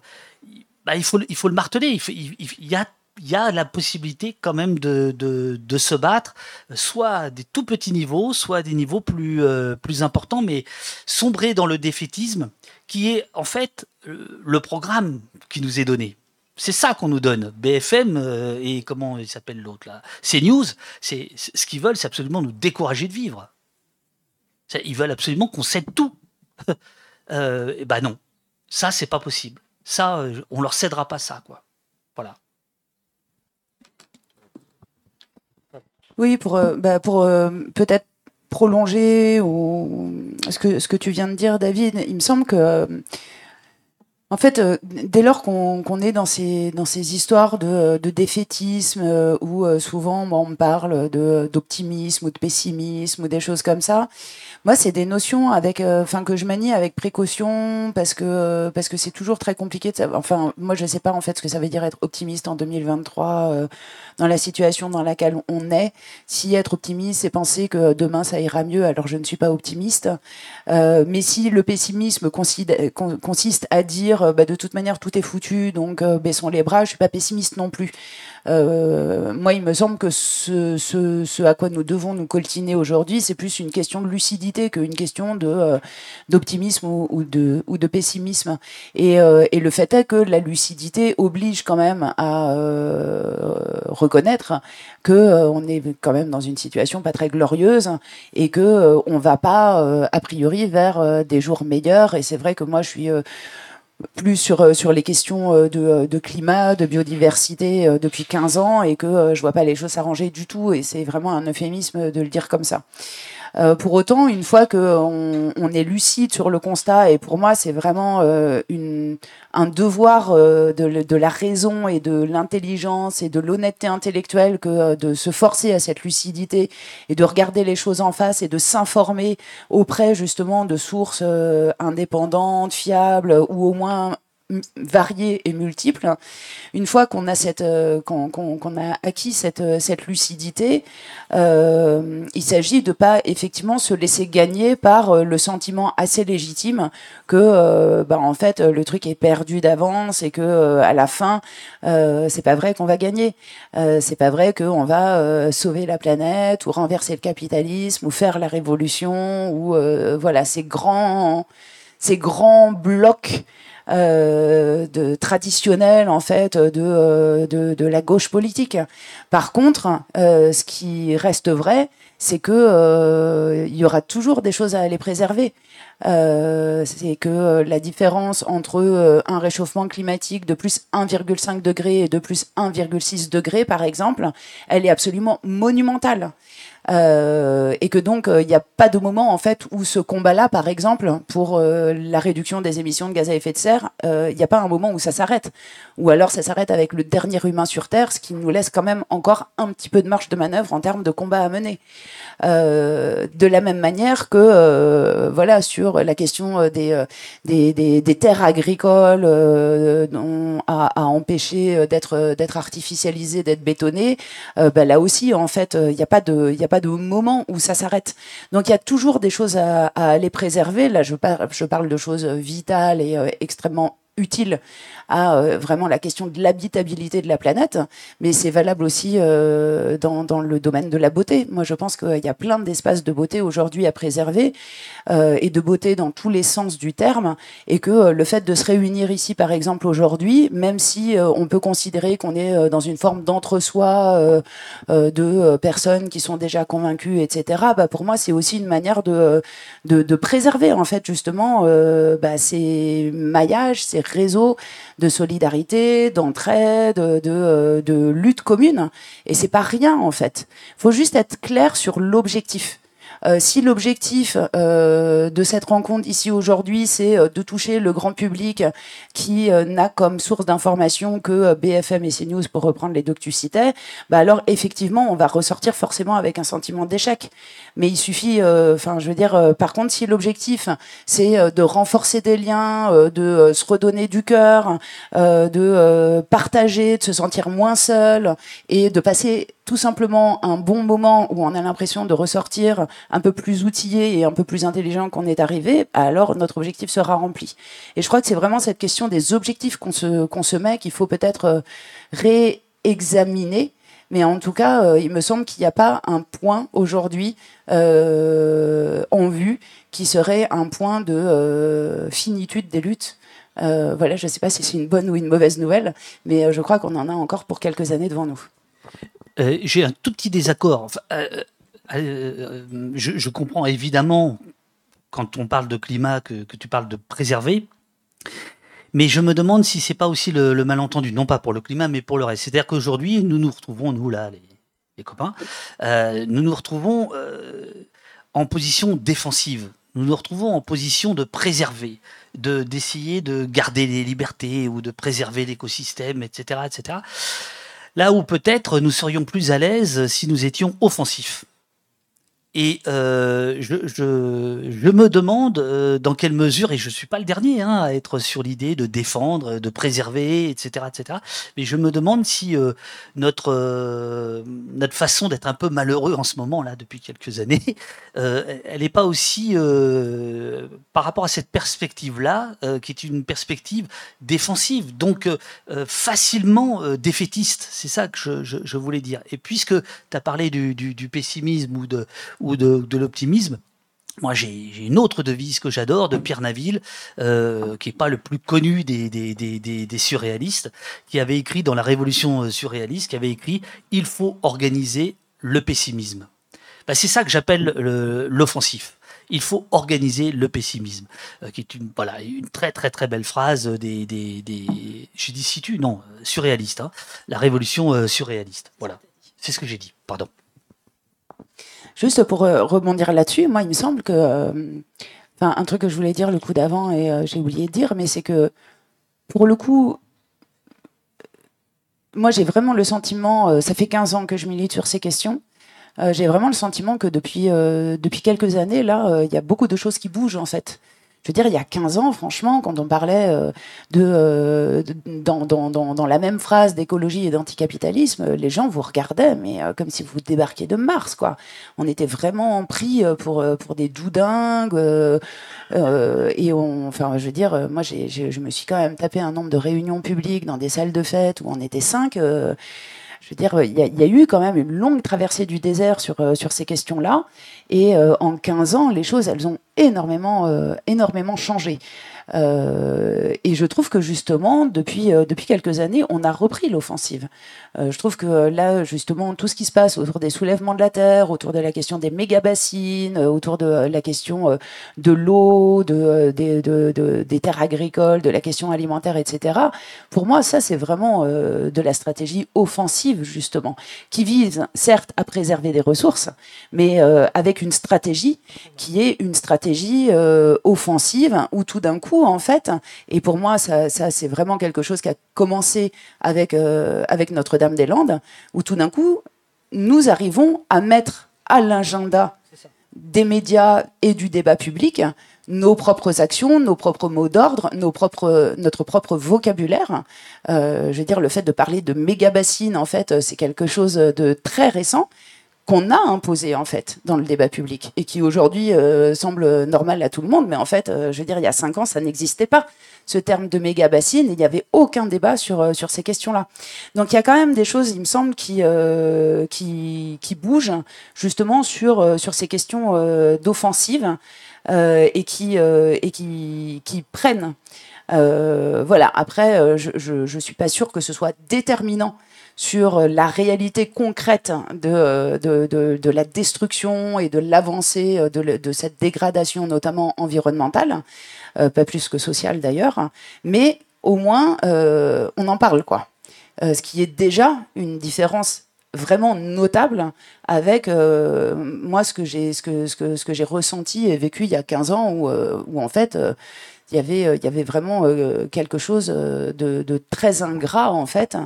bah, il faut, il faut le marteler. Il, y a il y a la possibilité quand même de, de, de se battre, soit à des tout petits niveaux, soit à des niveaux plus, euh, plus importants, mais sombrer dans le défaitisme, qui est en fait le programme qui nous est donné. C'est ça qu'on nous donne. BFM euh, et comment il s'appelle l'autre là? CNews, c'est- ce qu'ils veulent, c'est absolument nous décourager de vivre. Ils veulent absolument qu'on cède tout. (laughs) euh, et ben non, ça c'est pas possible. Ça, euh, on leur cédera pas ça, quoi. Voilà. Oui, pour, euh, bah, euh, peut-être prolonger ou ce que, ce que tu viens de dire, David, il me semble que, en fait, euh, dès lors qu'on qu'on est dans ces, dans ces histoires de, de défaitisme, euh, où euh, souvent bon, on parle de- d'optimisme ou de pessimisme ou des choses comme ça, moi, c'est des notions avec, euh, enfin, que je manie avec précaution parce que euh, parce que c'est toujours très compliqué. De savoir, enfin, moi, je sais pas en fait ce que ça veut dire être optimiste en 2023 euh, dans la situation dans laquelle on est. Si être optimiste, c'est penser que demain ça ira mieux, alors je ne suis pas optimiste. Mais si le pessimisme consiste à dire, euh, bah, de toute manière tout est foutu, donc euh, baissons les bras, je suis pas pessimiste non plus. Euh, moi, il me semble que ce, à quoi nous devons nous coltiner aujourd'hui, c'est plus une question de lucidité qu'une question d'optimisme ou, de pessimisme. Et, le fait est que la lucidité oblige quand même à reconnaître que on est quand même dans une situation pas très glorieuse et que euh, on va pas a priori vers des jours meilleurs. Et c'est vrai que moi, je suis plus sur, euh, sur les questions euh, de, euh, de climat, de biodiversité depuis 15 ans et que je vois pas les choses s'arranger du tout et c'est vraiment un euphémisme de le dire comme ça. Euh, pour autant, une fois qu'on on est lucide sur le constat, et pour moi c'est vraiment euh, une, un devoir euh, de, de la raison et de l'intelligence et de l'honnêteté intellectuelle que de se forcer à cette lucidité et de regarder les choses en face et de s'informer auprès justement de sources indépendantes, fiables ou au moins variées et multiples. Une fois qu'on a cette, euh, qu'on, qu'on- qu'on a acquis cette, euh, cette lucidité, euh, il s'agit de pas effectivement se laisser gagner par euh, le sentiment assez légitime que, euh, bah, en fait, le truc est perdu d'avance et que à la fin, c'est pas vrai qu'on va gagner. C'est pas vrai qu'on va sauver la planète ou renverser le capitalisme ou faire la révolution ou voilà ces grands ces grands blocs euh, de traditionnels en fait de, euh, de de la gauche politique. Par contre, euh, ce qui reste vrai, c'est que euh, il y aura toujours des choses à aller préserver. Euh, c'est que euh, la différence entre un réchauffement climatique de plus 1,5 degré et de plus 1,6 degré, par exemple, elle est absolument monumentale. Euh, et que donc il n'y a pas de moment en fait où ce combat-là, par exemple, pour euh, la réduction des émissions de gaz à effet de serre, euh, il n'y a pas un moment où ça s'arrête, ou alors ça s'arrête avec le dernier humain sur Terre, ce qui nous laisse quand même encore un petit peu de marge de manœuvre en termes de combat à mener. Euh, de la même manière que euh, voilà sur la question euh, des, euh, des, des, terres agricoles euh, à, empêcher euh, d'être euh, d'être artificialisées, d'être bétonnées, euh, bah, là aussi en fait il n'y a pas de pas de moment où ça s'arrête. Donc il y a toujours des choses à, à préserver. Là je parle je parle de choses vitales et euh, extrêmement utile à euh, vraiment la question de l'habitabilité de la planète, mais c'est valable aussi euh, dans, le domaine de la beauté. Moi, je pense qu'il y a plein d'espaces de beauté aujourd'hui à préserver euh, et de beauté dans tous les sens du terme, et que le fait de se réunir ici, par exemple, aujourd'hui, même si on peut considérer qu'on est dans une forme d'entre-soi de personnes qui sont déjà convaincues, etc., bah, pour moi, c'est aussi une manière de, de, de, préserver, en fait, justement, bah, ces maillages, ces réseaux de solidarité, d'entraide, de, de, de, lutte commune. Et c'est pas rien en fait. Il faut juste être clair sur l'objectif. Euh, si l'objectif euh, de cette rencontre ici aujourd'hui, c'est euh, de toucher le grand public qui n'a comme source d'information que BFM et CNews, pour reprendre les deux que tu citais, bah alors effectivement, on va ressortir forcément avec un sentiment d'échec. Mais il suffit, enfin, je veux dire, par contre, si l'objectif c'est de renforcer des liens, de se redonner du cœur, de partager, de se sentir moins seul et de passer tout simplement un bon moment où on a l'impression de ressortir un peu plus outillé et un peu plus intelligent qu'on est arrivé, alors notre objectif sera rempli. Et je crois que c'est vraiment cette question des objectifs qu'on se, qu'on se met qu'il faut peut-être euh, réexaminer. Mais en tout cas, euh, il me semble qu'il n'y a pas un point aujourd'hui euh, en vue qui serait un point de finitude des luttes. voilà, je ne sais pas si c'est une bonne ou une mauvaise nouvelle, mais je crois qu'on en a encore pour quelques années devant nous. J'ai un tout petit désaccord. Je, comprends évidemment quand on parle de climat que, tu parles de préserver. Mais je me demande si c'est pas aussi le, malentendu, non pas pour le climat, mais pour le reste. C'est-à-dire qu'aujourd'hui, nous nous retrouvons, nous là, les, copains, euh, nous nous retrouvons euh, en position défensive. Nous nous retrouvons en position de préserver, de d'essayer de garder les libertés ou de préserver l'écosystème, etc., etc. Là où peut-être nous serions plus à l'aise si nous étions offensifs. Et euh, je, je, je, me demande euh, dans quelle mesure, et je suis pas le dernier hein, à être sur l'idée de défendre, de préserver, etc., etc. Mais je me demande si euh, notre euh, notre façon d'être un peu malheureux en ce moment là depuis quelques années, (laughs) euh, elle n'est pas aussi par rapport à cette perspective là, qui est une perspective défensive, donc facilement défaitiste. C'est ça que je, je, je, voulais dire. Et puisque tu as parlé du, du, du pessimisme ou de ou de, l'optimisme. Moi, j'ai une autre devise que j'adore de Pierre Naville, euh, qui est pas le plus connu des, surréalistes, qui avait écrit dans la Révolution euh, surréaliste, qui avait écrit Il faut organiser le pessimisme. Ben, c'est ça que j'appelle l'offensif. Il faut organiser le pessimisme, euh, qui est une voilà une très très très belle phrase des des, je dis situ non surréaliste, hein. la Révolution surréaliste. Voilà, c'est ce que j'ai dit. Pardon. Juste pour euh, rebondir là-dessus, moi, il me semble que. Euh, un truc que je voulais dire le coup d'avant et euh, j'ai oublié de dire, mais c'est que pour le coup, moi, j'ai vraiment le sentiment, ça fait 15 ans que je milite sur ces questions. j'ai vraiment le sentiment que depuis, depuis quelques années, là, il y a beaucoup de choses qui bougent en fait. Je veux dire, il y a 15 ans, franchement, quand on parlait euh, euh, de, dans, dans, dans, la même phrase d'écologie et d'anticapitalisme, les gens vous regardaient, mais euh, comme si vous débarquiez de Mars, quoi. On était vraiment pris pour, pour des doudingues. et on, enfin, je veux dire, moi, j'ai, je me suis quand même tapé un nombre de réunions publiques dans des salles de fête où on était cinq je veux dire, il y, a eu quand même une longue traversée du désert sur, sur ces questions-là. Et en 15 ans, les choses, elles ont énormément, euh, énormément changé. Euh, et je trouve que justement, depuis, euh, depuis quelques années, on a repris l'offensive. Euh, je trouve que là, justement, tout ce qui se passe autour des soulèvements de la terre, autour de la question des méga-bassines, autour de la question de l'eau, de, de, des terres agricoles, de la question alimentaire, etc., pour moi, ça, c'est vraiment de la stratégie offensive, justement, qui vise, certes, à préserver des ressources, mais avec une stratégie qui est une stratégie offensive, où tout d'un coup, en fait. Et pour moi, ça, c'est vraiment quelque chose qui a commencé avec, euh, avec Notre-Dame-des-Landes, où tout d'un coup, nous arrivons à mettre à l'agenda des médias et du débat public nos propres actions, nos propres mots d'ordre, nos propres, notre propre vocabulaire. Euh, je veux dire, le fait de parler de méga bassines, en fait, c'est quelque chose de très récent qu'on a imposé en fait dans le débat public et qui aujourd'hui euh, semble normal à tout le monde, mais en fait, euh, je veux dire, il y a cinq ans, ça n'existait pas. Ce terme de méga bassine, il n'y avait aucun débat sur euh, sur ces questions-là. Donc il y a quand même des choses, il me semble, qui qui, qui bougent justement sur sur ces questions d'offensive et qui et qui qui prennent. voilà. Après, je, je je suis pas sûre que ce soit déterminant sur euh, la réalité concrète de, de, de, la destruction et de l'avancée euh, de, cette dégradation, notamment environnementale, euh, pas plus que sociale d'ailleurs, mais au moins on en parle, quoi. ce qui est déjà une différence vraiment notable avec moi ce que j'ai ce que, ce que, ce que ressenti et vécu il y a 15 ans où, où en fait il y avait, y avait vraiment quelque chose de, de, très ingrat en fait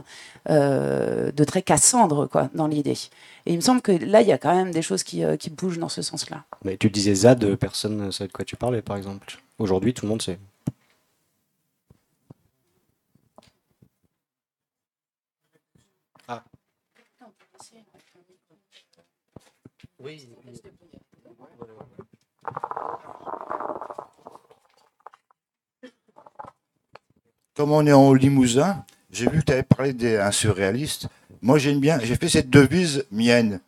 euh, de très Cassandre quoi, dans l'idée. Et il me semble que là, il y a quand même des choses qui, euh, qui bougent dans ce sens-là. Mais tu disais ZAD, personne ne sait de quoi tu parlais, par exemple. Aujourd'hui, tout le monde sait. Ah. Oui. Comme on est en Limousin, j'ai vu que tu avais parlé d'un surréaliste. Moi, j'aime bien, j'ai fait cette devise mienne.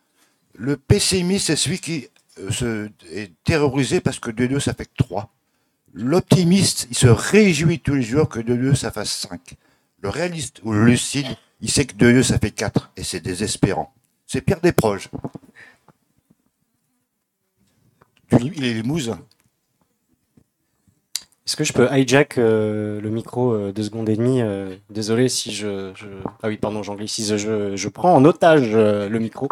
Le pessimiste, c'est celui qui euh, se, est terrorisé parce que 2-2, ça fait 3. L'optimiste, il se réjouit tous les jours que 2-2, ça fasse 5. Le réaliste ou le lucide, il sait que 2-2, ça fait 4. Et c'est désespérant. C'est Pierre Desproges. Il est limousin. Est-ce que je peux hijack euh, le micro euh, deux secondes et demie euh, Désolé si je, Ah oui, pardon, j'anglicise. Je, je prends en otage le micro.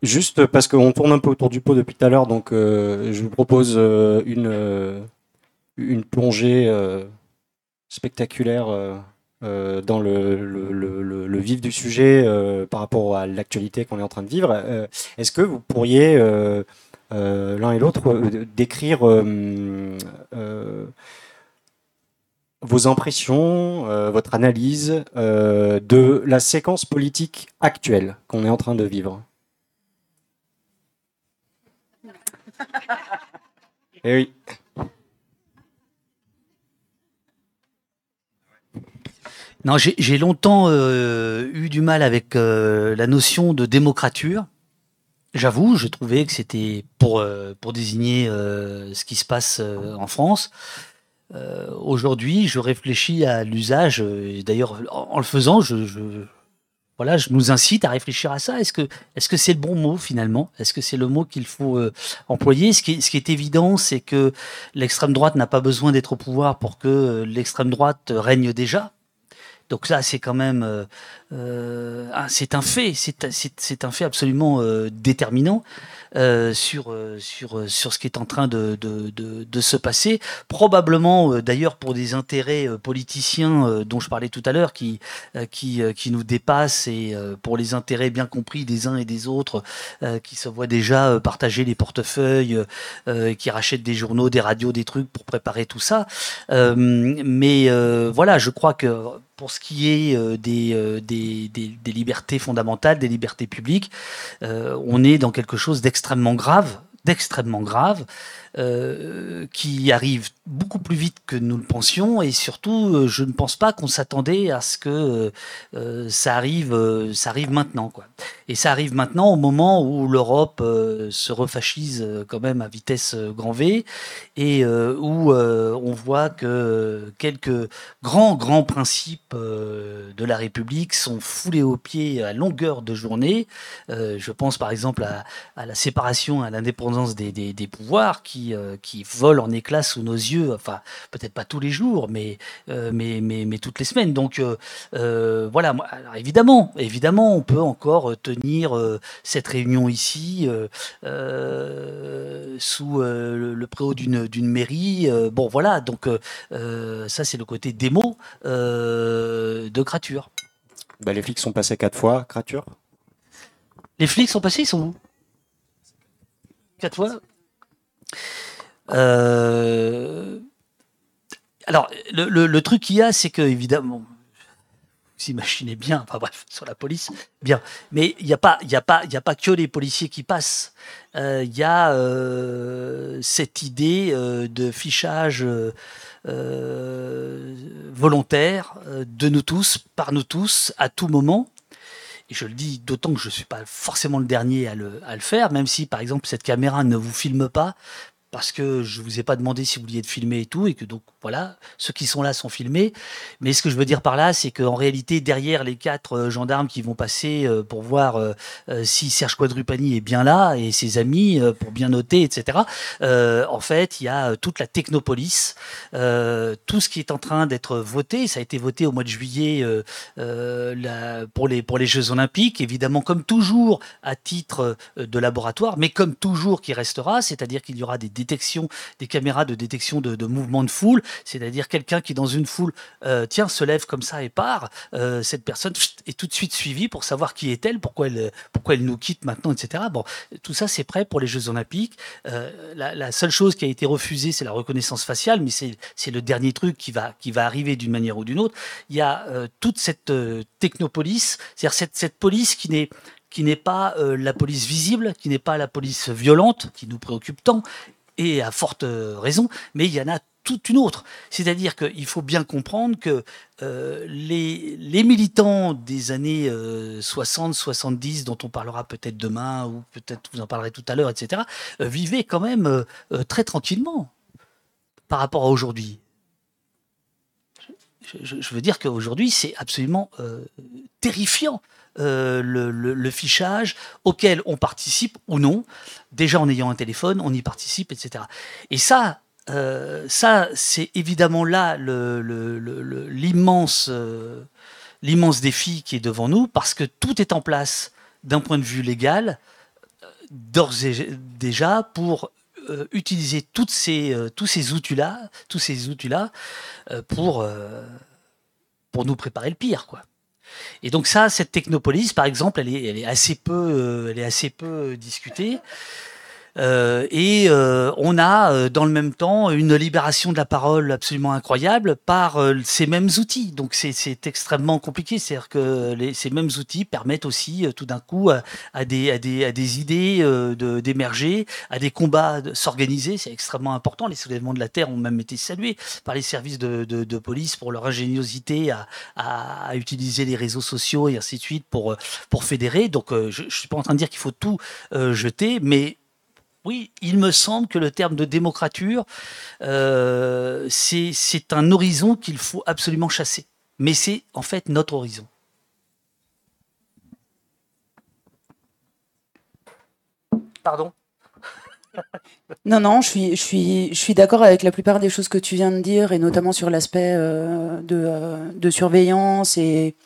juste parce qu'on tourne un peu autour du pot depuis tout à l'heure, donc je vous propose une, une plongée spectaculaire dans le, le, le, vif du sujet par rapport à l'actualité qu'on est en train de vivre. Est-ce que vous pourriez l'un et l'autre, euh, d'écrire euh, vos impressions, votre analyse de la séquence politique actuelle qu'on est en train de vivre. (laughs) Eh oui. Non, j'ai longtemps eu du mal avec la notion de démocrature. J'avoue, je trouvais que c'était pour, euh, pour désigner euh, ce qui se passe euh, en France. Aujourd'hui, je réfléchis à l'usage, d'ailleurs, en, le faisant, je, voilà, je nous incite à réfléchir à ça. Est-ce que est-ce que c'est le bon mot finalement? Est-ce que c'est le mot qu'il faut employer? Ce qui, ce qui est évident, c'est que l'extrême droite n'a pas besoin d'être au pouvoir pour que l'extrême droite règne déjà. Donc ça, c'est quand même, euh, euh c'est un fait, c'est un fait absolument euh, déterminant. Euh, sur, sur, sur ce qui est en train de, de, de, de se passer. Probablement, d'ailleurs, pour des intérêts politiciens dont je parlais tout à l'heure, qui, qui, qui nous dépassent et pour les intérêts bien compris des uns et des autres, qui se voient déjà partager les portefeuilles, qui rachètent des journaux, des radios, des trucs pour préparer tout ça. mais voilà, je crois que pour ce qui est des, des, des, libertés fondamentales, des libertés publiques, on est dans quelque chose d'extrêmement extrêmement grave, d'extrêmement grave, euh, qui arrive beaucoup plus vite que nous le pensions. Et surtout euh, je ne pense pas qu'on s'attendait à ce que euh, ça arrive ça arrive maintenant quoi. Et ça arrive maintenant au moment où l'Europe se refascise quand même à vitesse grand V et où on voit que quelques grands grands principes de la République sont foulés aux pieds à longueur de journée. Je pense par exemple à, à la séparation à l'indépendance des, des, des pouvoirs qui euh, qui, vole en éclats sous nos yeux, enfin peut-être pas tous les jours, mais, euh, mais, mais, mais, toutes les semaines. Donc euh, voilà, alors évidemment, évidemment, on peut encore tenir cette réunion ici sous le, préau d'une mairie. bon voilà, donc ça c'est le côté démo de Crature. Bah, les flics sont passés quatre fois, Crature? Les flics sont passés, ils sont où? Quatre fois euh, alors, le, truc qu'il y a, c'est que, évidemment, vous imaginez bien, enfin bref, sur la police, bien. Mais il n'y a pas, a a pas que les policiers qui passent. Euh, il y a euh, cette idée de fichage volontaire de nous tous, par nous tous, à tout moment. Et je le dis d'autant que je ne suis pas forcément le dernier à le, à le faire, même si par exemple cette caméra ne vous filme pas, parce que je vous ai pas demandé si vous vouliez être filmé et tout, et que donc voilà, ceux qui sont là sont filmés. Mais ce que je veux dire par là, c'est qu'en réalité, derrière les quatre euh, gendarmes qui vont passer euh, pour voir euh, si Serge Quadrupani est bien là et ses amis pour bien noter, etc. en fait, il y a toute la technopolis, tout ce qui est en train d'être voté. Ça a été voté au mois de juillet pour les pour les Jeux Olympiques, évidemment comme toujours à titre de laboratoire, mais comme toujours qui restera, c'est-à-dire qu'il y aura des détection, des caméras de détection de, de mouvement de foule, c'est-à-dire quelqu'un qui dans une foule, euh, tiens, se lève comme ça et part, euh, cette personne est tout de suite suivie pour savoir qui est-elle, pourquoi elle, pourquoi elle nous quitte maintenant, etc. Bon, tout ça c'est prêt pour les Jeux Olympiques. Euh, la, seule chose qui a été refusée, c'est la reconnaissance faciale, mais c'est le dernier truc qui va, qui va arriver d'une manière ou d'une autre. Il y a euh, toute cette technopolis, c'est-à-dire cette, cette police qui n'est qui n'est pas la police visible, qui n'est pas la police violente, qui nous préoccupe tant, et à forte raison, mais il y en a toute une autre. C'est-à-dire qu'il faut bien comprendre que euh, les, militants des années euh, 60, 70, dont on parlera peut-être demain, ou peut-être vous en parlerez tout à l'heure, etc., euh, vivaient quand même euh, euh, très tranquillement par rapport à aujourd'hui. Je, je, veux dire qu'aujourd'hui, c'est absolument euh, terrifiant euh, le, fichage auquel on participe ou non. Déjà en ayant un téléphone, on y participe, etc. Et ça, euh, ça, c'est évidemment là l'immense euh, l'immense défi qui est devant nous, parce que tout est en place d'un point de vue légal, d'ores et déjà, pour utiliser toutes ces, tous ces outils-là, euh, pour, pour nous préparer le pire, quoi. Et donc ça, cette technopolis, par exemple, elle est, elle est assez peu, elle est assez peu discutée. Euh, et euh, on a euh, dans le même temps une libération de la parole absolument incroyable par ces mêmes outils. Donc c'est extrêmement compliqué. C'est-à-dire que ces mêmes outils permettent aussi tout d'un coup à, des, idées d'émerger, à des combats de s'organiser. C'est extrêmement important. Les soulèvements de la terre ont même été salués par les services de, police pour leur ingéniosité à, utiliser les réseaux sociaux et ainsi de suite pour, pour fédérer. Donc je ne suis pas en train de dire qu'il faut tout jeter, mais oui, il me semble que le terme de démocrature, euh, c'est un horizon qu'il faut absolument chasser. Mais c'est en fait notre horizon. Pardon? Non, non, je suis, je suis, je suis d'accord avec la plupart des choses que tu viens de dire, et notamment sur l'aspect euh, de, euh, de, surveillance et,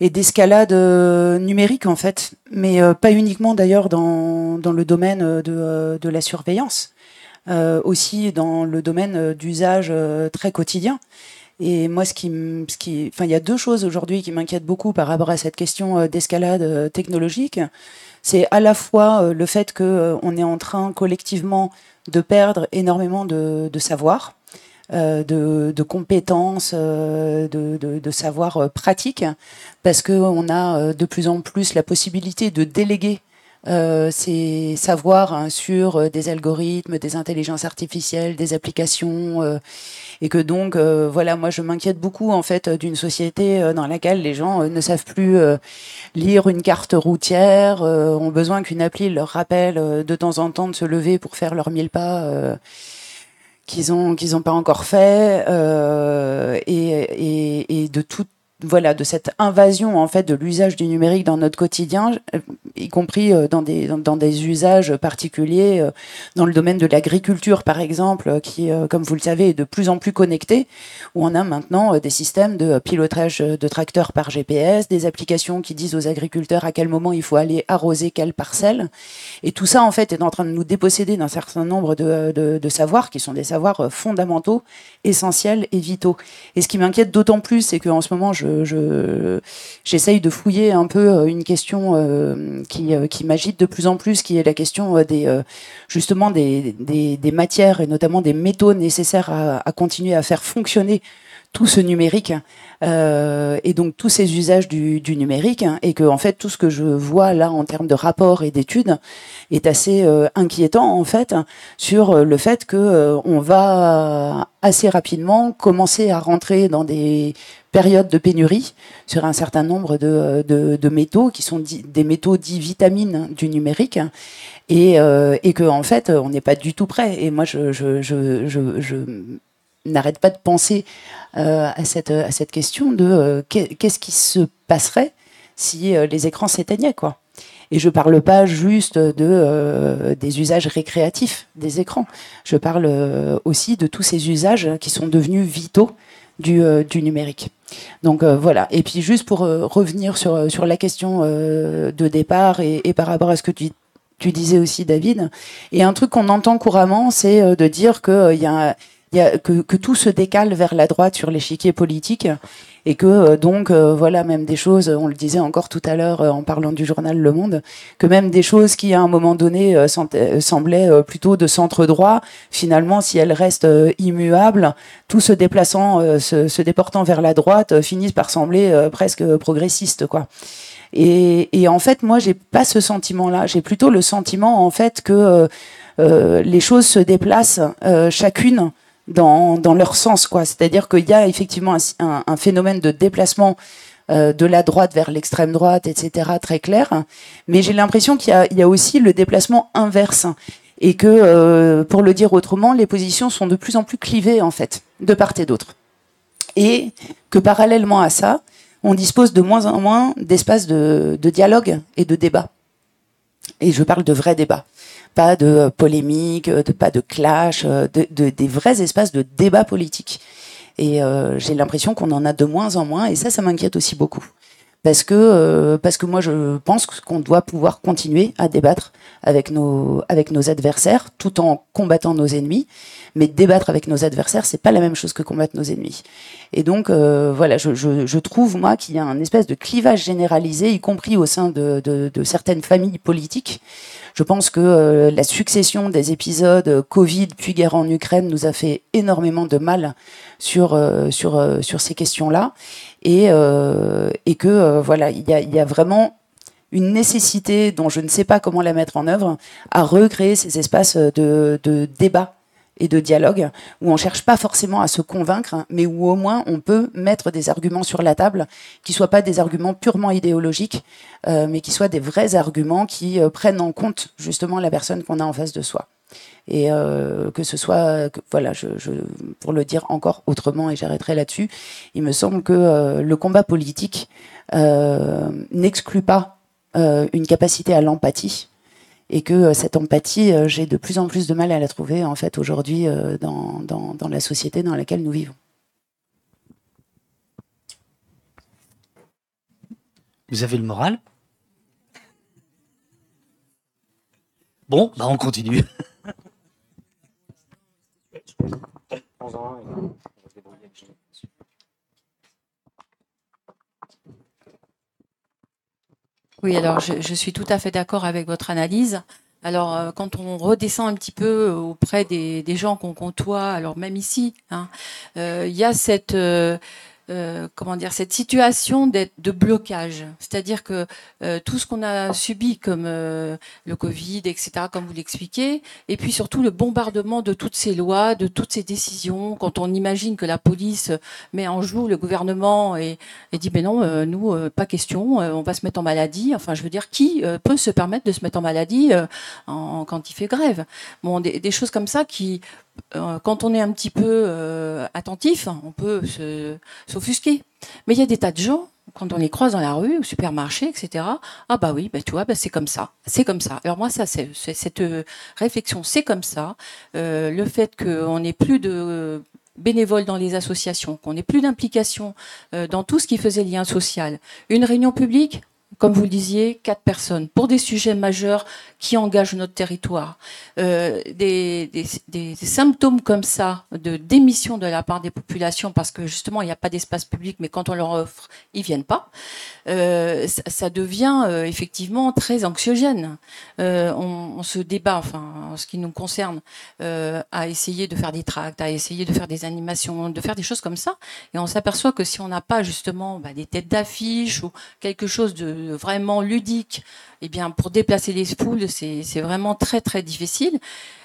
et d'escalade euh, numérique en fait, mais euh, pas uniquement d'ailleurs dans, dans le domaine de, euh, de la surveillance, aussi dans le domaine d'usage très quotidien. Et moi, ce qui, ce qui, enfin, il y a deux choses aujourd'hui qui m'inquiètent beaucoup par rapport à cette question d'escalade technologique. C'est à la fois le fait que on est en train collectivement de perdre énormément de, de savoir, de, de, compétences, euh, de, de, de, savoir euh, pratique, parce qu'on a de plus en plus la possibilité de déléguer euh, ces savoirs hein, sur des algorithmes, des intelligences artificielles, des applications, euh, et que donc, euh, voilà, moi je m'inquiète beaucoup en fait d'une société dans laquelle les gens ne savent plus lire une carte routière, ont besoin qu'une appli leur rappelle de temps en temps de se lever pour faire leurs mille pas qu'ils ont qu'ils ont pas encore fait euh, et, et, et, de toute voilà de cette invasion en fait de l'usage du numérique dans notre quotidien y compris euh, dans des dans des usages particuliers euh, dans le domaine de l'agriculture par exemple qui comme vous le savez est de plus en plus connecté où on a maintenant des systèmes de pilotage de tracteurs par GPS des applications qui disent aux agriculteurs à quel moment il faut aller arroser quelle parcelle. Et tout ça en fait est en train de nous déposséder d'un certain nombre de, de, de savoirs qui sont des savoirs fondamentaux essentiels et vitaux. Et ce qui m'inquiète d'autant plus c'est qu'en ce moment je j'essaye je, de fouiller un peu euh, une question euh, qui, euh, qui m'agite de plus en plus, qui est la question des justement des, matières et notamment des métaux nécessaires à continuer à faire fonctionner tout ce numérique euh, et donc tous ces usages du, numérique hein, et que en fait tout ce que je vois là en termes de rapports et d'études est assez euh, inquiétant en fait sur euh, le fait que euh, on va assez rapidement commencer à rentrer dans des périodes de pénurie sur un certain nombre de, de, métaux qui sont des métaux dits vitamines du numérique et, et que en fait on n'est pas du tout prêt. Et moi je n'arrête pas de penser euh, à, cette, à cette question de euh, qu'est-ce qui se passerait si euh, les écrans s'éteignaient, quoi. Et je parle pas juste de euh, des usages récréatifs des écrans. Je parle euh, aussi de tous ces usages qui sont devenus vitaux du, euh, du numérique. Donc voilà. Et puis juste pour revenir sur sur la question de départ et, par rapport à ce que tu tu disais aussi David, et un truc qu'on entend couramment, c'est de dire qu'il y a y a, que, que, tout se décale vers la droite sur l'échiquier politique et que euh, donc euh, voilà même des choses, on le disait encore tout à l'heure euh, en parlant du journal Le Monde, que même des choses qui à un moment donné semblaient plutôt de centre droit, finalement si elles restent immuables, tout se déplaçant, se, se, déportant vers la droite, finissent par sembler presque progressistes quoi. Et, et, en fait, moi, j'ai pas ce sentiment-là. J'ai plutôt le sentiment, en fait, que euh, les choses se déplacent euh, chacune dans, dans leur sens, quoi. C'est-à-dire qu'il y a effectivement un, phénomène de déplacement euh, de la droite vers l'extrême droite, etc., très clair. Mais j'ai l'impression qu'il y, y, a aussi le déplacement inverse. Et que, euh, pour le dire autrement, les positions sont de plus en plus clivées, en fait, de part et d'autre. Et que parallèlement à ça, on dispose de moins en moins d'espace de, de dialogue et de débat. Et je parle de vrais débats pas de polémique, de, pas de clash, de, des vrais espaces de débat politique. Et euh, j'ai l'impression qu'on en a de moins en moins, et ça, ça m'inquiète aussi beaucoup. Parce que, euh, moi, je pense qu'on doit pouvoir continuer à débattre avec nos adversaires, tout en combattant nos ennemis. Mais débattre avec nos adversaires, c'est pas la même chose que combattre nos ennemis. Et donc, euh, voilà, je, je, je, trouve, moi, qu'il y a un espèce de clivage généralisé, y compris au sein de, de, de certaines familles politiques, je pense que euh, la succession des épisodes euh, Covid puis guerre en Ukraine nous a fait énormément de mal sur euh, sur euh, sur ces questions-là et euh, et que voilà il y a il y a vraiment une nécessité dont je ne sais pas comment la mettre en œuvre à recréer ces espaces de, de débat et de dialogue, où on cherche pas forcément à se convaincre, mais où au moins on peut mettre des arguments sur la table qui soient pas des arguments purement idéologiques, euh, mais qui soient des vrais arguments qui euh, prennent en compte justement la personne qu'on a en face de soi. Et euh, que ce soit, voilà, pour le dire encore autrement, et j'arrêterai là-dessus, il me semble que euh, le combat politique euh, n'exclut pas une capacité à l'empathie et que euh, cette empathie, euh, j'ai de plus en plus de mal à la trouver en fait aujourd'hui euh, dans, dans, dans la société dans laquelle nous vivons. Vous avez le moral? Bon, bah on continue. Oui, alors je, suis tout à fait d'accord avec votre analyse. Alors, euh, quand on redescend un petit peu auprès des, gens qu'on côtoie, alors même ici, il hein, euh, y a cette, euh, euh, comment dire, cette situation de blocage. C'est-à-dire que euh, tout ce qu'on a subi comme euh, le Covid, etc., comme vous l'expliquez, et puis surtout le bombardement de toutes ces lois, de toutes ces décisions, quand on imagine que la police met en joue le gouvernement et, et dit, ben non, nous, pas question, on va se mettre en maladie. Enfin, je veux dire, qui peut se permettre de se mettre en maladie quand il fait grève? Bon, des, choses comme ça qui quand on est un petit peu attentif, on peut Mais il y a des tas de gens, quand on les croise dans la rue, au supermarché, etc. Ah bah oui, bah tu vois, bah c'est comme ça, c'est comme ça. Alors moi, ça, c'est cette réflexion, c'est comme ça. Euh, le fait qu'on n'ait plus de bénévoles dans les associations, qu'on n'ait plus d'implication euh, dans tout ce qui faisait lien social. Une réunion publique, comme vous le disiez, quatre personnes pour des sujets majeurs qui engagent notre territoire. Euh, des, des, des, symptômes comme ça de démission de la part des populations parce que justement il n'y a pas d'espace public, mais quand on leur offre, ils viennent pas. Euh, ça, devient euh, effectivement très anxiogène. Euh, on, on, se débat, enfin en ce qui nous concerne, euh, à essayer de faire des tracts, à essayer de faire des animations, de faire des choses comme ça, et on s'aperçoit que si on n'a pas justement bah, des têtes d'affiche ou quelque chose de vraiment ludique, eh bien pour déplacer les foules, c'est vraiment très très difficile.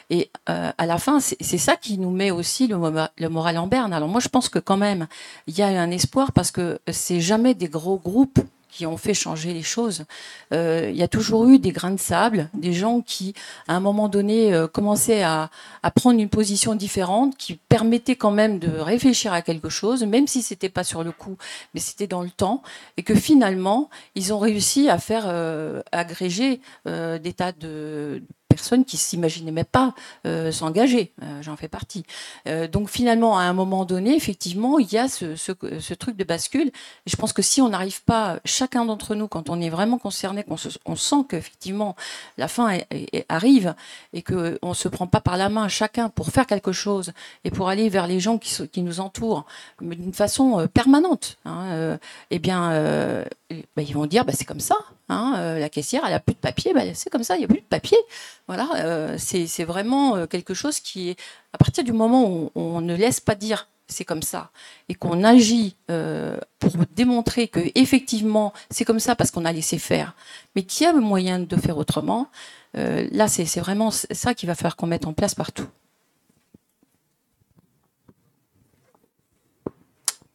Et euh, à la fin, c'est ça qui nous met aussi le, le, moral en berne. Alors moi, je pense que quand même, il y a un espoir parce que c'est jamais des gros groupes qui ont fait changer les choses. Euh, il y a toujours eu des grains de sable, des gens qui, à un moment donné, euh, commençaient à, prendre une position différente, qui permettait quand même de réfléchir à quelque chose, même si c'était pas sur le coup, mais c'était dans le temps, et que finalement, ils ont réussi à faire euh, agréger des tas de personnes qui s'imaginaient même pas euh, s'engager. Euh, j'en fais partie. Euh, donc finalement, à un moment donné, effectivement, il y a ce, truc de bascule. Je pense que si on n'arrive pas, chacun d'entre nous, quand on est vraiment concerné, qu'on on sent qu'effectivement la fin arrive et qu'on ne se prend pas par la main chacun pour faire quelque chose et pour aller vers les gens qui, qui nous entourent d'une façon permanente, hein, eh bien, ben, ils vont dire, ben, c'est comme ça. Hein, euh, la caissière, elle a plus de papier, bah, c'est comme ça, il n'y a plus de papier. Voilà, euh, c'est vraiment euh, quelque chose qui est, à partir du moment où on, ne laisse pas dire c'est comme ça et qu'on agit pour démontrer que effectivement c'est comme ça parce qu'on a laissé faire, mais qu'il y a le moyen de faire autrement. là, c'est vraiment ça qui va faire qu'on mette en place partout.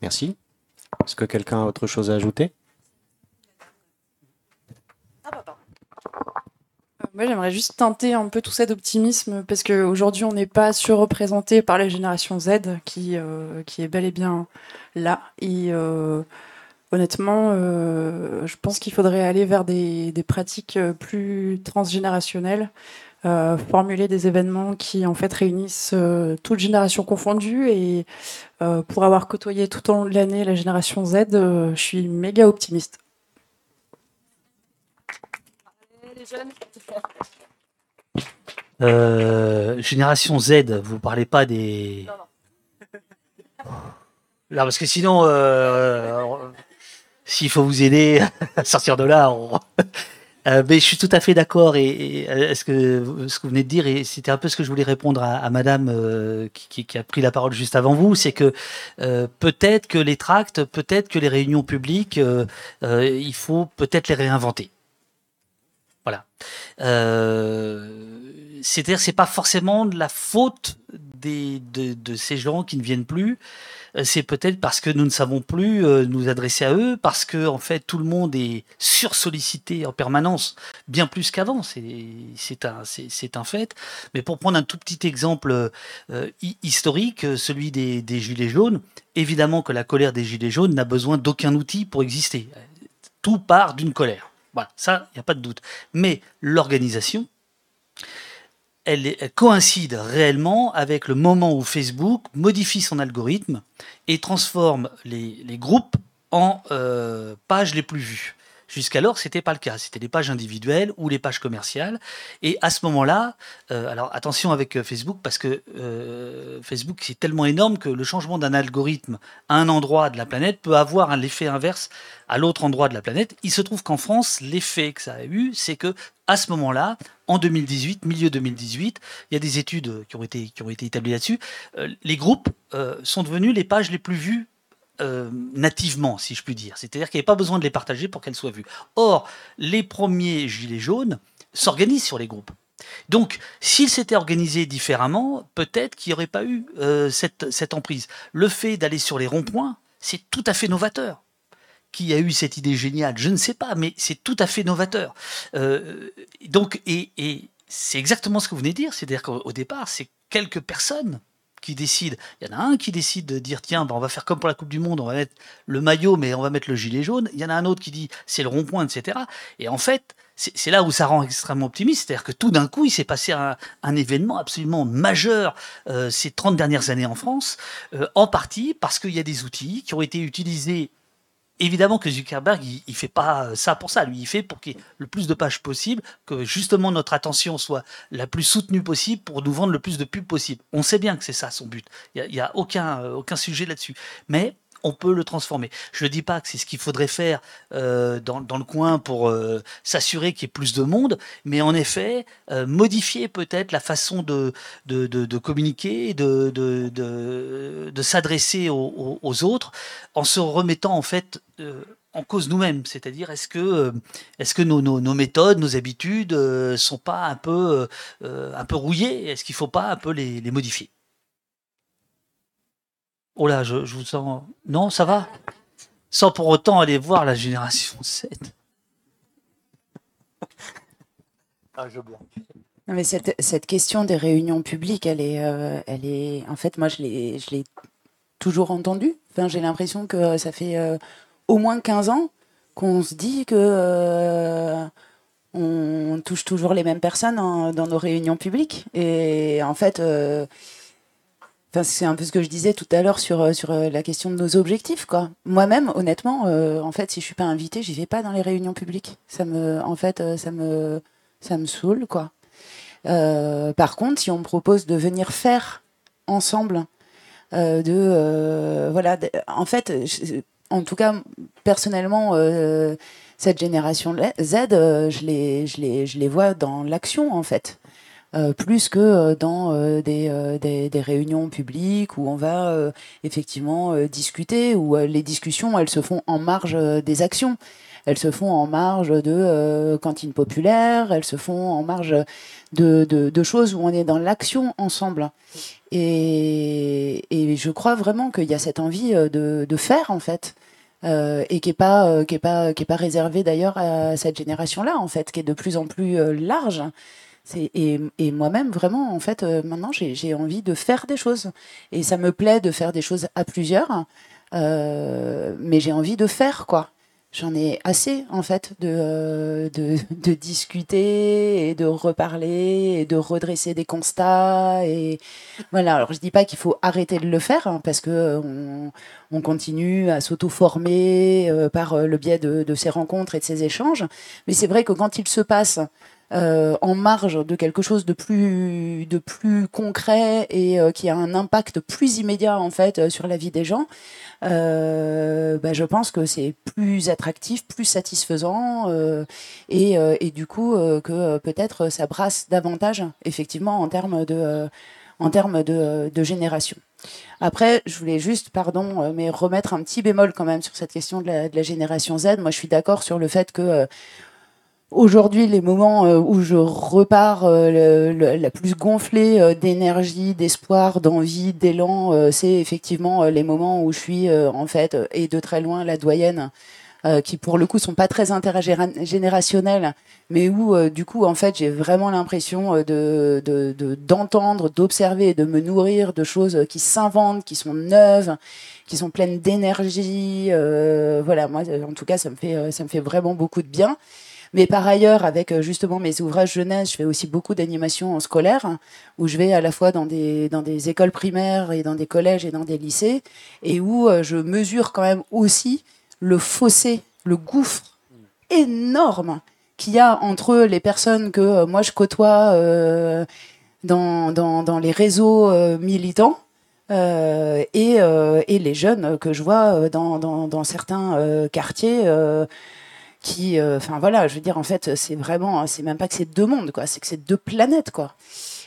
Merci. Est-ce que quelqu'un a autre chose à ajouter? Moi, j'aimerais juste teinter un peu tout cet optimisme parce qu'aujourd'hui, on n'est pas surreprésenté par la génération Z qui, euh, qui est bel et bien là. Et euh, honnêtement, euh, je pense qu'il faudrait aller vers des, des pratiques plus transgénérationnelles, euh, formuler des événements qui en fait réunissent euh, toutes générations confondues. Et euh, pour avoir côtoyé tout au long de l'année la génération Z, je suis méga optimiste. Euh, génération Z, vous parlez pas des. Là, parce que sinon, euh, s'il faut vous aider (laughs) à sortir de là, euh, mais je suis tout à fait d'accord. Et, et ce que ce que vous venez de dire, et c'était un peu ce que je voulais répondre à, à Madame euh, qui, qui, a pris la parole juste avant vous, c'est que euh, peut-être que les tracts, peut-être que les réunions publiques, il faut peut-être les réinventer. Voilà. Euh, C'est-à-dire, c'est pas forcément de la faute des, de, ces gens qui ne viennent plus. Euh, c'est peut-être parce que nous ne savons plus euh, nous adresser à eux, parce que en fait tout le monde est sursollicité en permanence, bien plus qu'avant. C'est un, c'est un fait. Mais pour prendre un tout petit exemple historique, celui des, des gilets jaunes, évidemment que la colère des gilets jaunes n'a besoin d'aucun outil pour exister. Tout part d'une colère. Voilà, ça, il n'y a pas de doute. Mais l'organisation, elle, coïncide réellement avec le moment où Facebook modifie son algorithme et transforme les, les groupes en euh, pages les plus vues. Jusqu'alors, c'était pas le cas. C'était les pages individuelles ou les pages commerciales. Et à ce moment-là, euh, alors attention avec euh, Facebook parce que euh, Facebook c'est tellement énorme que le changement d'un algorithme à un endroit de la planète peut avoir un effet inverse à l'autre endroit de la planète. Il se trouve qu'en France, l'effet que ça a eu, c'est que à ce moment-là, en 2018, milieu 2018, il y a des études qui ont été établies là-dessus. Les groupes sont devenus les pages les plus vues euh, nativement, si je puis dire. C'est-à-dire qu'il n'y avait pas besoin de les partager pour qu'elles soient vues. Or, les premiers gilets jaunes s'organisent sur les groupes. Donc, s'ils s'étaient organisés différemment, peut-être qu'il n'y aurait pas eu euh, cette, emprise. Le fait d'aller sur les ronds-points, c'est tout à fait novateur. Qui a eu cette idée géniale Je ne sais pas, mais c'est tout à fait novateur. Euh, donc, et c'est exactement ce que vous venez de dire, c'est-à-dire qu'au départ, c'est quelques personnes qui décide. Il y en a un qui décide de dire tiens, ben on va faire comme pour la Coupe du Monde, on va mettre le maillot, mais on va mettre le gilet jaune. Il y en a un autre qui dit c'est le rond-point, etc. Et en fait, c'est là où ça rend extrêmement optimiste, c'est-à-dire que tout d'un coup, il s'est passé un, événement absolument majeur euh, ces 30 dernières années en France, euh, en partie parce qu'il y a des outils qui ont été utilisés évidemment que Zuckerberg, il, il fait pas ça pour ça. Lui, il fait pour qu'il y ait le plus de pages possible, que justement notre attention soit la plus soutenue possible pour nous vendre le plus de pubs possible. On sait bien que c'est ça son but. Il n'y a, a, aucun, euh, aucun sujet là-dessus. Mais on peut le transformer. Je ne dis pas que c'est ce qu'il faudrait faire euh, dans, dans, le coin pour euh, s'assurer qu'il y ait plus de monde, mais en effet, euh, modifier peut-être la façon de, de, de, communiquer, de, de s'adresser aux, autres, en se remettant en fait en cause nous-mêmes. C'est-à-dire, est-ce que, est-ce que nos, nos, nos, méthodes, nos habitudes sont pas un peu, un peu rouillées? Est-ce qu'il ne faut pas un peu les, les modifier? Oh là, je, je, vous sens. Non, ça va? Sans pour autant aller voir la génération 7. (laughs) ah, je blanc. Non, mais cette, cette, question des réunions publiques, elle est, euh, elle est. En fait, moi, je l'ai, je l'ai toujours entendue. Enfin, j'ai l'impression que ça fait euh, au moins 15 ans qu'on se dit que. Euh, on touche toujours les mêmes personnes en, dans nos réunions publiques. Et en fait euh, Enfin, c'est un peu ce que je disais tout à l'heure sur, sur la question de nos objectifs, quoi. Moi-même, honnêtement, euh, en fait, si je suis pas invitée, j'y vais pas dans les réunions publiques. Ça me, en fait, ça me, ça me saoule, quoi. Euh, par contre, si on me propose de venir faire ensemble, euh, de, voilà, en fait, en tout cas, personnellement, cette génération Z, je les, je les, je les vois dans l'action, en fait. Euh, plus que euh, dans euh, des, euh, des, des, réunions publiques où on va euh, effectivement discuter, où les discussions, elles se font en marge des actions. Elles se font en marge de cantines populaires, elles se font en marge de, de, de choses où on est dans l'action ensemble. Et, et, je crois vraiment qu'il y a cette envie de, de faire, en fait. Euh, et qui est pas euh, qui est pas qui est pas réservé d'ailleurs à cette génération là en fait qui est de plus en plus euh, large et, moi-même, vraiment, en fait, euh, maintenant, j'ai envie de faire des choses. Et ça me plaît de faire des choses à plusieurs, euh, mais j'ai envie de faire, quoi. J'en ai assez, en fait, de, euh, de, (laughs) discuter et de reparler et de redresser des constats. Et voilà. Alors, je dis pas qu'il faut arrêter de le faire, hein, parce que on, on continue à s'auto-former par le biais de ces rencontres et de ces échanges. Mais c'est vrai que quand il se passe euh, en marge de quelque chose de plus, de plus concret et euh, qui a un impact plus immédiat en fait euh, sur la vie des gens, euh, bah, je pense que c'est plus attractif, plus satisfaisant euh, et, et, du coup que peut-être ça brasse davantage effectivement en termes de, en termes de, de génération. Après, je voulais juste, pardon, mais remettre un petit bémol quand même sur cette question de la, de la génération Z. Moi, je suis d'accord sur le fait que Aujourd'hui, les moments euh, où je repars euh, le, le, la plus gonflée euh, d'énergie, d'espoir, d'envie, d'élan, c'est effectivement les moments où je suis en fait et de très loin la doyenne, qui pour le coup sont pas très intergénérationnels, mais où du coup en fait j'ai vraiment l'impression de d'entendre, de, d'observer, de me nourrir de choses qui s'inventent, qui sont neuves, qui sont pleines d'énergie. voilà, moi en tout cas ça me fait ça me fait vraiment beaucoup de bien. Mais par ailleurs, avec euh, justement mes ouvrages jeunesse, je fais aussi beaucoup d'animation en scolaire, où je vais à la fois dans des, écoles primaires et dans des collèges et dans des lycées, et où euh, je mesure quand même aussi le fossé, le gouffre énorme qu'il y a entre les personnes que euh, moi je côtoie dans, les réseaux militants et, les jeunes que je vois dans certains quartiers qui, euh, enfin voilà, je veux dire, en fait, c'est vraiment, c'est même pas que c'est deux mondes, quoi, c'est que c'est deux planètes, quoi.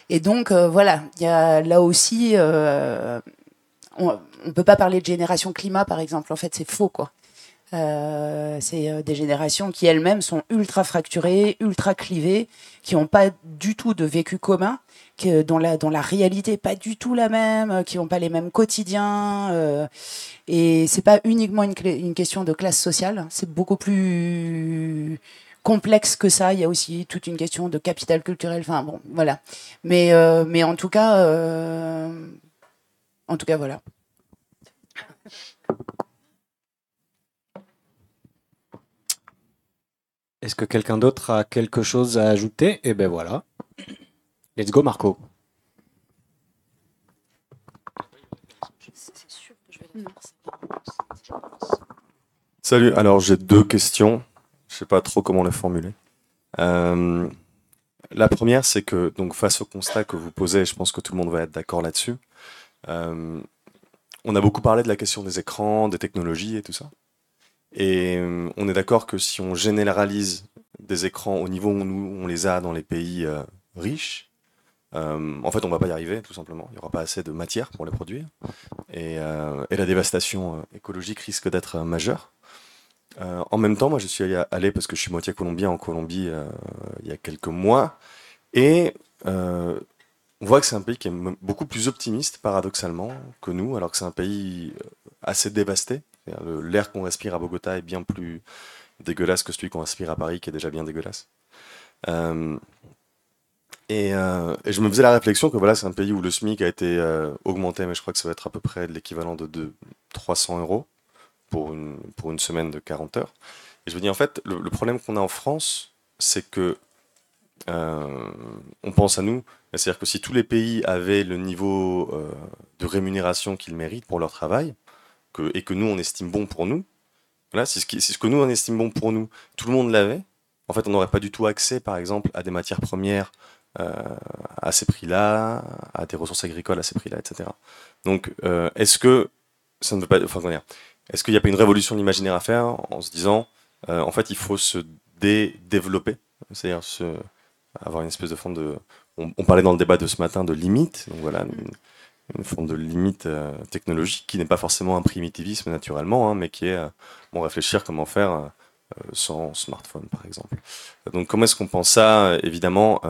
Et donc, euh, voilà, il y a là aussi, euh, on, on peut pas parler de génération climat, par exemple, en fait, c'est faux, quoi. Euh, c'est des générations qui elles-mêmes sont ultra fracturées, ultra clivées, qui n'ont pas du tout de vécu commun, que, dont, la, dont la réalité n'est pas du tout la même, qui n'ont pas les mêmes quotidiens. Euh, et c'est pas uniquement une, question de classe sociale, c'est beaucoup plus complexe que ça. Il y a aussi toute une question de capital culturel. Enfin bon, voilà. Mais euh, mais en tout cas, euh, en tout cas, voilà. Est-ce que quelqu'un d'autre a quelque chose à ajouter? Eh ben voilà. Let's go, Marco. Salut, alors j'ai deux questions. Je sais pas trop comment les formuler. Euh, la première, c'est que face au constat que vous posez, je pense que tout le monde va être d'accord là-dessus. euh, on a beaucoup parlé de la question des écrans, des technologies et tout ça. Et euh, on est d'accord que si on généralise des écrans au niveau où nous, on les a dans les pays euh, riches, euh, en fait, on va pas y arriver, tout simplement. Il n'y aura pas assez de matière pour les produire. Et, la dévastation écologique risque d'être majeure. En même temps, moi, je suis allé- parce que je suis moitié colombien, en Colombie il y a quelques mois. Et on voit que c'est un pays qui est beaucoup plus optimiste, paradoxalement, que nous, alors que c'est un pays assez dévasté. Le- L'air qu'on respire à Bogota est bien plus dégueulasse que celui qu'on respire à Paris, qui est déjà bien dégueulasse. Euh, et, euh, et je me faisais la réflexion que voilà, c'est un pays où le SMIC a été euh, augmenté, mais je crois que ça va être à peu près de l'équivalent de, de 300 euros pour une, semaine de 40 heures. Et je me dis, en fait, le, problème qu'on a en France, c'est que on pense à nous, c'est-à-dire que si tous les pays avaient le niveau de rémunération qu'ils méritent pour leur travail, et que nous, on estime bon pour nous, voilà, si ce, que nous, on estime bon pour nous, tout le monde l'avait, en fait, on n'aurait pas du tout accès, par exemple, à des matières premières euh, à ces prix-là, à des ressources agricoles à ces prix-là, etc. Donc, euh, est-ce que ça ne veut pas, enfin, dire, est-ce qu'il n'y a pas une révolution de l'imaginaire à faire en se disant, euh, en fait, il faut se dé- développer, c'est-à-dire avoir une espèce de forme de, on, on parlait dans le débat de ce matin de limite, donc voilà, une, forme de limite euh, technologique qui n'est pas forcément un primitivisme naturellement, hein, mais qui est, euh, bon, réfléchir comment faire euh, sans smartphone, par exemple. Donc, comment est-ce qu'on pense ça, évidemment,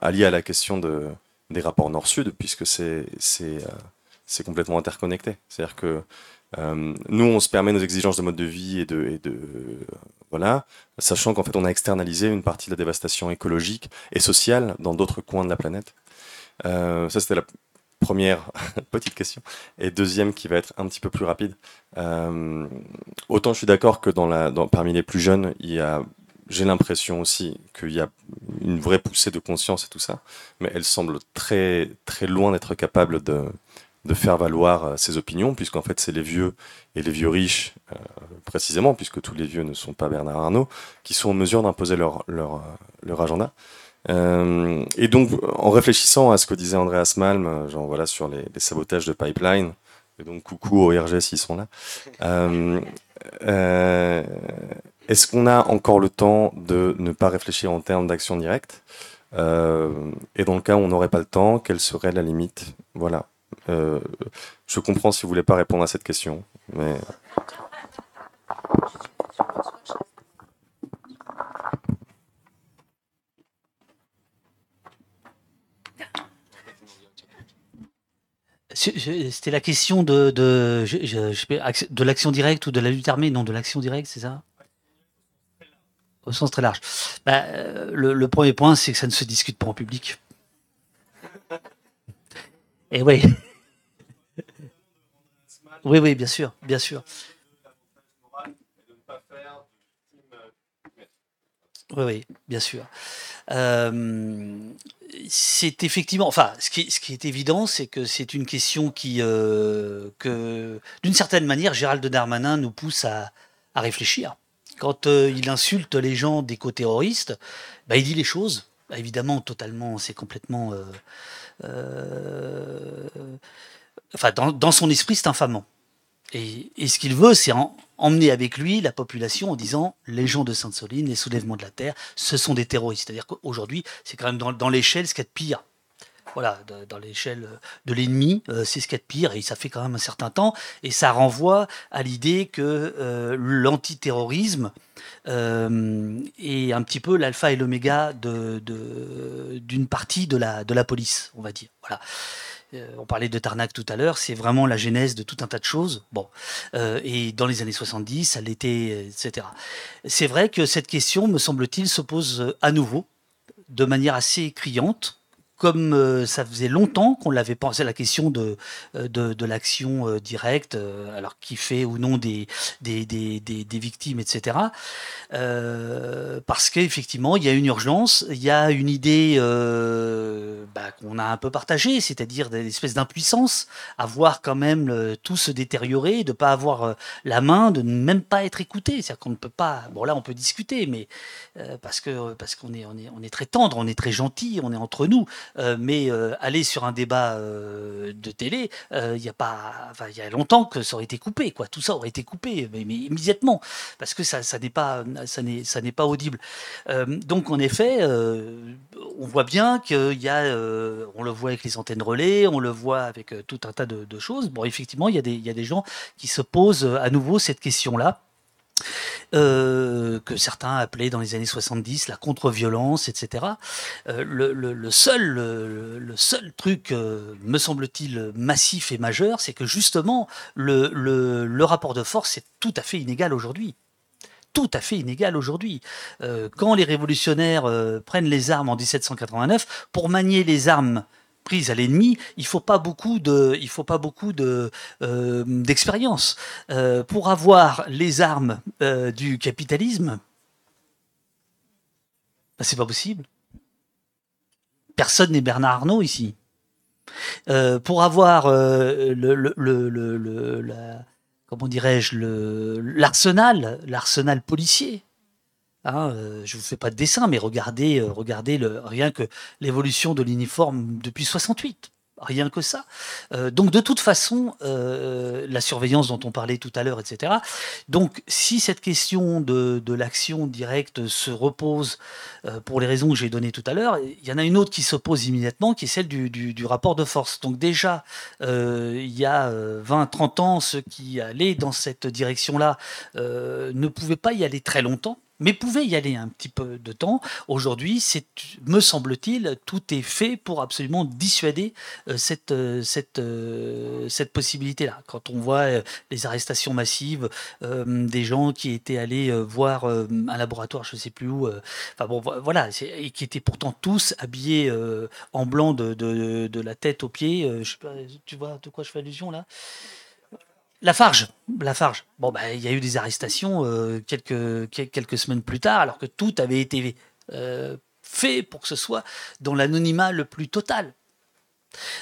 allié à la question de, des rapports Nord-Sud, puisque c'est c'est complètement interconnecté. C'est-à-dire que nous, on se permet nos exigences de mode de vie et de, et de voilà, sachant qu'en fait, on a externalisé une partie de la dévastation écologique et sociale dans d'autres coins de la planète. Ça, c'était la première (laughs) petite question. Et deuxième, qui va être un petit peu plus rapide. Euh, autant je suis d'accord que parmi les plus jeunes, j'ai l'impression aussi qu'il y a une vraie poussée de conscience et tout ça, mais elle semble très, très loin d'être capable de, faire valoir euh, ses opinions, puisqu'en fait, c'est les vieux et les vieux riches, euh, précisément, puisque tous les vieux ne sont pas Bernard Arnault, qui sont en mesure d'imposer leur agenda. Euh, et donc, en réfléchissant à ce que disait Andreas Malm, euh, genre voilà, sur les, sabotages de pipeline, et donc coucou au RG s'ils sont là, euh, est-ce qu'on a encore le temps de ne pas réfléchir en termes d'action directe? Et dans le cas où on n'aurait pas le temps, quelle serait la limite? Voilà. Je comprends si vous voulez pas répondre à cette question, mais C'était la question de, l'action directe ou de la lutte armée, non, de l'action directe, c'est ça? Au sens très large. Bah, euh, le, le premier point, c'est que ça ne se discute pas en public. Et oui. (laughs) Oui, oui, bien sûr, bien sûr. Oui, oui, bien sûr. Euh, c'est effectivement, enfin, ce qui, est évident, c'est que c'est une question qui, euh, que, d'une certaine manière, Gérald Darmanin nous pousse à, réfléchir. Quand euh, il insulte les gens d'éco-terroristes, bah, il dit les choses. Évidemment, totalement, c'est complètement. euh, dans son esprit, c'est infamant. Et, et ce qu'il veut, c'est en- emmener avec lui la population en disant les gens de Sainte-Soline, les soulèvements de la terre, ce sont des terroristes. C'est-à-dire qu'aujourd'hui, c'est quand même dans, l'échelle ce qu'il y a de pire. Voilà, dans l'échelle de l'ennemi, euh, c'est ce qu'il y a de pire, et ça fait quand même un certain temps, et ça renvoie à l'idée que euh, l'antiterrorisme euh, est un petit peu l'alpha et l'oméga de- de- d'une partie de la, de la police, on va dire. Voilà. Euh, on parlait de Tarnac tout à l'heure, c'est vraiment la genèse de tout un tas de choses. Bon, Euh, et dans les années 70, ça l'était, etc. C'est vrai que cette question, me semble-t-il, se pose euh, à nouveau, de manière assez criante, comme euh, ça faisait longtemps qu'on l'avait pensé, la question de, euh, de, l'action euh, directe, alors qui fait ou non des, des, des, des, victimes, etc. Parce qu'effectivement, il y a une urgence, il y a une idée bah, qu'on a un peu partagée, c'est-à-dire des espèces d'impuissance à voir quand même tout se détériorer, de pas avoir la main, de ne même pas être écouté. C'est-à-dire qu'on ne peut pas. Bon là, on peut discuter, mais parce que parce qu'on est on est on est très tendre, on est très gentil, on est entre nous. Euh, mais euh, aller sur un débat euh, de télé, il y a pas, il y a longtemps que ça aurait été coupé, quoi. Tout ça aurait été coupé, mais, immédiatement, parce que ça n'est pas ça n'est ça n'est pas audible. Donc en effet, on voit bien qu'il y a, on le voit avec les antennes relais, on le voit avec tout un tas de, de choses. Bon, effectivement, il y a des il y a des gens qui se posent à nouveau cette question-là euh, que certains appelaient dans les années 70 la contre-violence, etc. Euh, le, seul, le, seul truc, euh, me semble-t-il, massif et majeur, c'est que justement, le, rapport de force est tout à fait inégal aujourd'hui. Tout à fait inégal aujourd'hui. Quand les révolutionnaires prennent les armes en 1789, pour manier les armes prises à l'ennemi, il faut pas beaucoup de, il faut pas beaucoup de euh, d'expérience Euh, pour avoir les armes euh, du capitalisme. bah, c'est pas possible. Personne n'est Bernard Arnault ici. Pour avoir le, le, le, le- la- comment dirais-je l'arsenal l'arsenal policier Hein, euh, je vous fais pas de dessin, mais regardez, euh, regardez rien que l'évolution de l'uniforme depuis 68. Rien que ça. Euh, donc de toute façon, la surveillance dont on parlait tout à l'heure, etc. Donc si cette question de, l'action directe se repose pour les raisons que j'ai données tout à l'heure, il y en a une autre qui se pose immédiatement, qui est celle du, du- rapport de force. Donc déjà, il y a 20-30 ans, ceux qui allaient dans cette direction-là ne pouvaient pas y aller très longtemps mais pouvaient y aller un petit peu de temps. Aujourd'hui, c'est, me semble-t-il, tout est fait pour absolument dissuader euh, cette, euh, cette, euh, cette possibilité-là. Quand on voit les arrestations massives des gens qui étaient allés voir un laboratoire, je ne sais plus où, enfin bon, vo- voilà, et qui étaient pourtant tous habillés en blanc de, de, de la tête aux pieds. tu vois de quoi je fais allusion là? La Farge, la Farge. Bon, bah, il y a eu des arrestations euh, quelques, quel- quelques semaines plus tard, alors que tout avait été euh, fait pour que ce soit dans l'anonymat le plus total.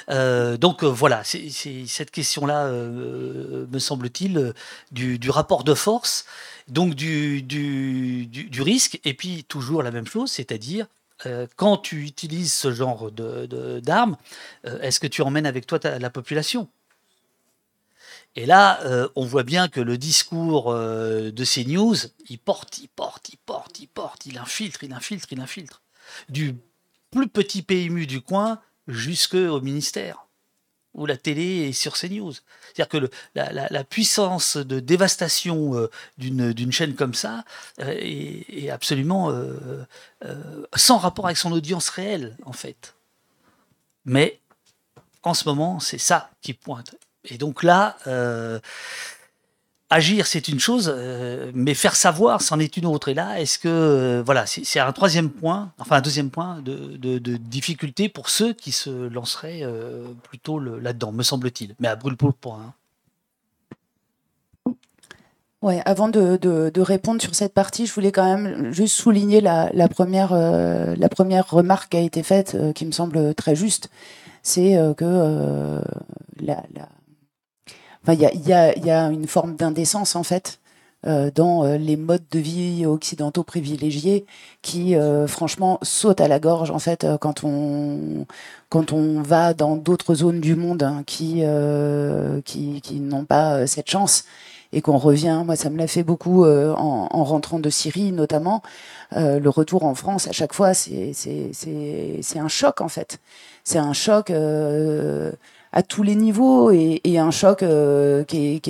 Euh, donc voilà, c'est cette question-là, me semble-t-il, du, rapport de force, donc du, risque, et puis toujours la même chose, c'est-à-dire quand tu utilises ce genre de- de- d'armes, euh, est-ce que tu emmènes avec toi la population? Et là, euh, on voit bien que le discours euh, de ces news, il porte, il porte, il porte, il porte, il infiltre, il infiltre, il infiltre. Du plus petit PMU du coin jusqu'au ministère, où la télé est sur CNews. C'est-à-dire que la, puissance de dévastation euh, d'une chaîne comme ça est, absolument sans rapport avec son audience réelle, en fait. Mais en ce moment, c'est ça qui pointe. Et donc là, euh, agir, c'est une chose, euh, mais faire savoir, c'en est une autre. Et là, est-ce que, euh, voilà, c'est un troisième point, enfin un deuxième point de, difficulté pour ceux qui se lanceraient plutôt là-dedans, me semble-t-il. Mais à brûle pour point. hein. Ouais, avant de, répondre sur cette partie, je voulais quand même juste souligner la, première, la première remarque qui a été faite, qui me semble très juste. C'est que la- enfin, il y a, y a- y a une forme d'indécence en fait euh, dans euh, les modes de vie occidentaux privilégiés qui, euh, franchement, sautent à la gorge en fait euh, quand on quand on va dans d'autres zones du monde hein, qui euh, qui, qui n'ont pas euh, cette chance et qu'on revient. Moi, ça me l'a fait beaucoup euh, en, en rentrant de Syrie, notamment. Euh, le retour en France, à chaque fois, c'est un choc, en fait. C'est un choc euh, à tous les niveaux et, et un choc euh, qui,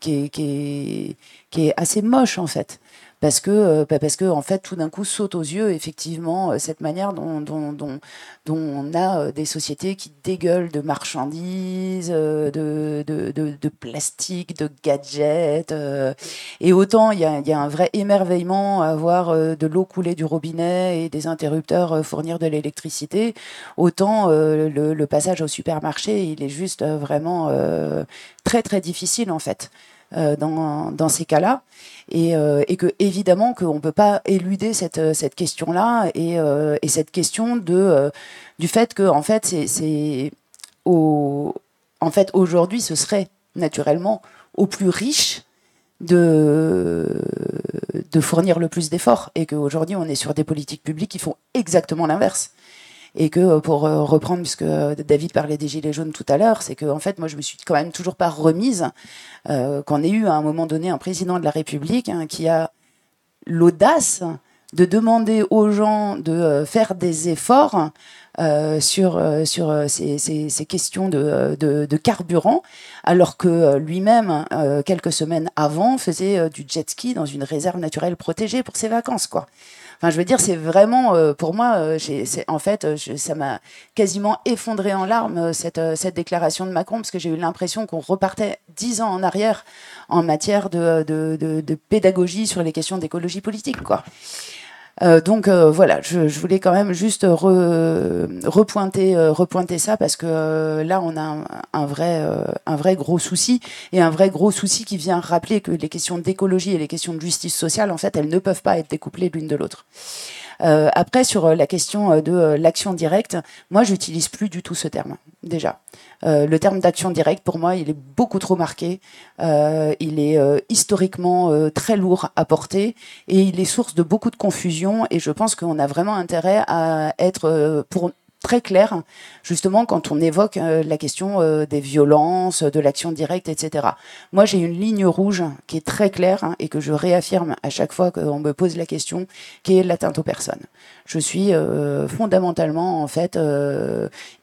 qui est assez moche, en fait. Parce que euh, bah, parce que en fait tout d'un coup saute aux yeux effectivement euh, cette manière dont, dont, dont, dont on a euh, des sociétés qui dégueulent de marchandises, de, de, de, plastique, de gadgets. et autant il y a, y a, un vrai émerveillement à voir de l'eau couler du robinet et des interrupteurs fournir de l'électricité, autant le, le, passage au supermarché il est juste vraiment très très difficile en fait. Dans, dans ces cas-là. Et, euh, et que évidemment qu'on ne peut pas éluder cette, cette question-là et, euh, et, cette question de, euh, du fait que en fait c'est en fait aujourd'hui ce serait naturellement aux plus riches de, de fournir le plus d'efforts et qu'aujourd'hui on est sur des politiques publiques qui font exactement l'inverse et que euh, pour euh, reprendre, puisque euh, David parlait des gilets jaunes tout à l'heure, c'est que en fait, moi, je me suis quand même toujours pas remise qu'on ait eu à un moment donné un président de la République hein, qui a l'audace de demander aux gens de faire des efforts sur, sur ces, questions de, de, carburant, alors que lui-même, quelques semaines avant, faisait du jet ski dans une réserve naturelle protégée pour ses vacances. quoi. Enfin, je veux dire, c'est vraiment, euh, pour moi, euh, en fait, euh, ça m'a quasiment effondré en larmes, cette, cette déclaration de Macron, parce que j'ai eu l'impression qu'on repartait dix ans en arrière en matière de, de, de, de pédagogie sur les questions d'écologie politique, quoi. Euh, donc euh, voilà, je, je, voulais quand même juste re, repointer, euh, repointer ça parce que là on a un, un vrai, un vrai gros souci et un vrai gros souci qui vient rappeler que les questions d'écologie et les questions de justice sociale en fait elles ne peuvent pas être découplées l'une de l'autre. Euh, après, sur euh, la question euh, de l'action directe, moi, j'utilise plus du tout ce terme, déjà. Le terme d'action directe, pour moi, il est beaucoup trop marqué. il est historiquement très lourd à porter et il est source de beaucoup de confusion. Et je pense qu'on a vraiment intérêt à être, pour très clair, justement, quand on évoque euh, la question euh, des violences, de l'action directe, etc. Moi, j'ai une ligne rouge qui est très claire hein, et que je réaffirme à chaque fois qu'on me pose la question, qui est l'atteinte aux personnes. Je suis euh, fondamentalement, en fait,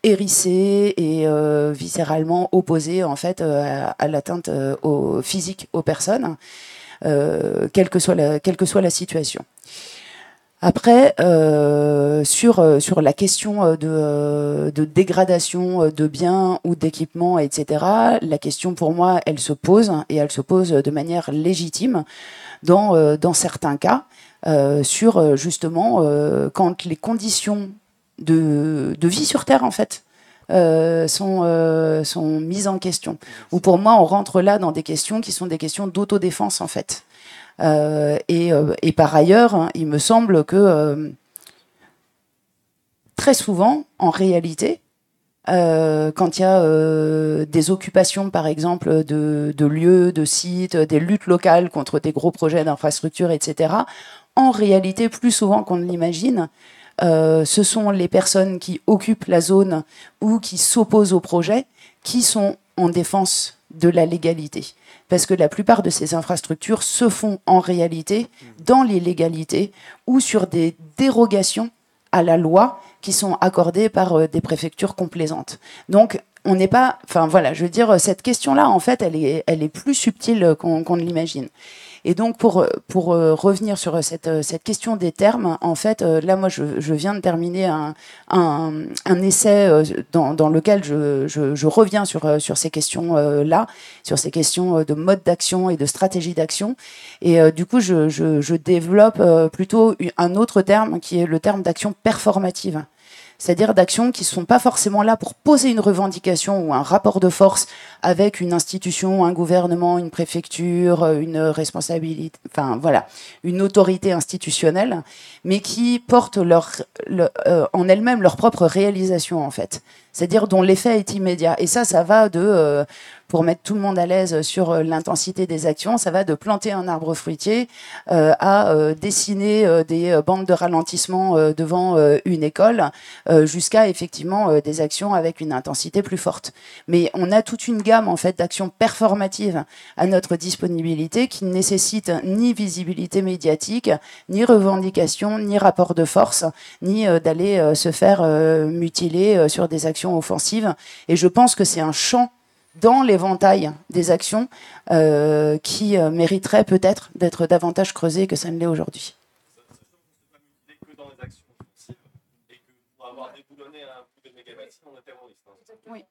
hérissée et viscéralement opposée, en fait, à, à l'atteinte au physique aux personnes, quelle que soit la, quelle que soit la situation. Après, euh, sur, euh, sur la question euh, de, de dégradation de biens ou d'équipements, etc., la question pour moi, elle se pose et elle se pose de manière légitime dans, dans certains cas, sur justement quand les conditions de, de vie sur Terre, en fait, sont, sont mises en question. Ou pour moi, on rentre là dans des questions qui sont des questions d'autodéfense, en fait. Euh, et, euh, et, par ailleurs, hein, il me semble que euh, très souvent, en réalité, quand il y a des occupations, par exemple, de, lieux, de sites, des luttes locales contre des gros projets d'infrastructures, etc., en réalité, plus souvent qu'on ne l'imagine, ce sont les personnes qui occupent la zone ou qui s'opposent au projet qui sont en défense de la légalité parce que la plupart de ces infrastructures se font en réalité dans les légalités ou sur des dérogations à la loi qui sont accordées par euh, des préfectures complaisantes. Donc, on n'est pas, enfin voilà, je veux dire, cette question-là, en fait, elle est, plus subtile qu'on qu ne l'imagine. Et donc, pour, pour euh, revenir sur cette, euh, cette question des termes, en fait, euh, là, moi, je, je viens de terminer un, un, un essai dans, dans lequel je, je, reviens sur, sur ces questions-là, sur ces questions de mode d'action et de stratégie d'action. Et du coup, je, je développe plutôt un autre terme qui est le terme d'action performative c'est-à-dire d'actions qui ne sont pas forcément là pour poser une revendication ou un rapport de force avec une institution, un gouvernement, une préfecture, une responsabilité, enfin voilà, une autorité institutionnelle, mais qui portent leur, le, euh, en elles-mêmes leur propre réalisation en fait c'est-à-dire dont l'effet est immédiat. Et ça, ça va de, euh, pour mettre tout le monde à l'aise sur euh, l'intensité des actions, ça va de planter un arbre fruitier euh, à euh, dessiner euh, des bandes de ralentissement devant une école, jusqu'à effectivement des actions avec une intensité plus forte. Mais on a toute une gamme en fait d'actions performatives à notre disponibilité qui ne nécessitent ni visibilité médiatique, ni revendication, ni rapport de force, ni d'aller se faire mutiler sur des actions offensive. Et je pense que c'est un champ dans l'éventail des actions euh, qui euh, mériteraient peut-être d'être davantage creusées que ça ne l'est aujourd'hui dans les actions offensives et que pour avoir déboulonné un coup de mégabits, on est terroriste. hein. Oui.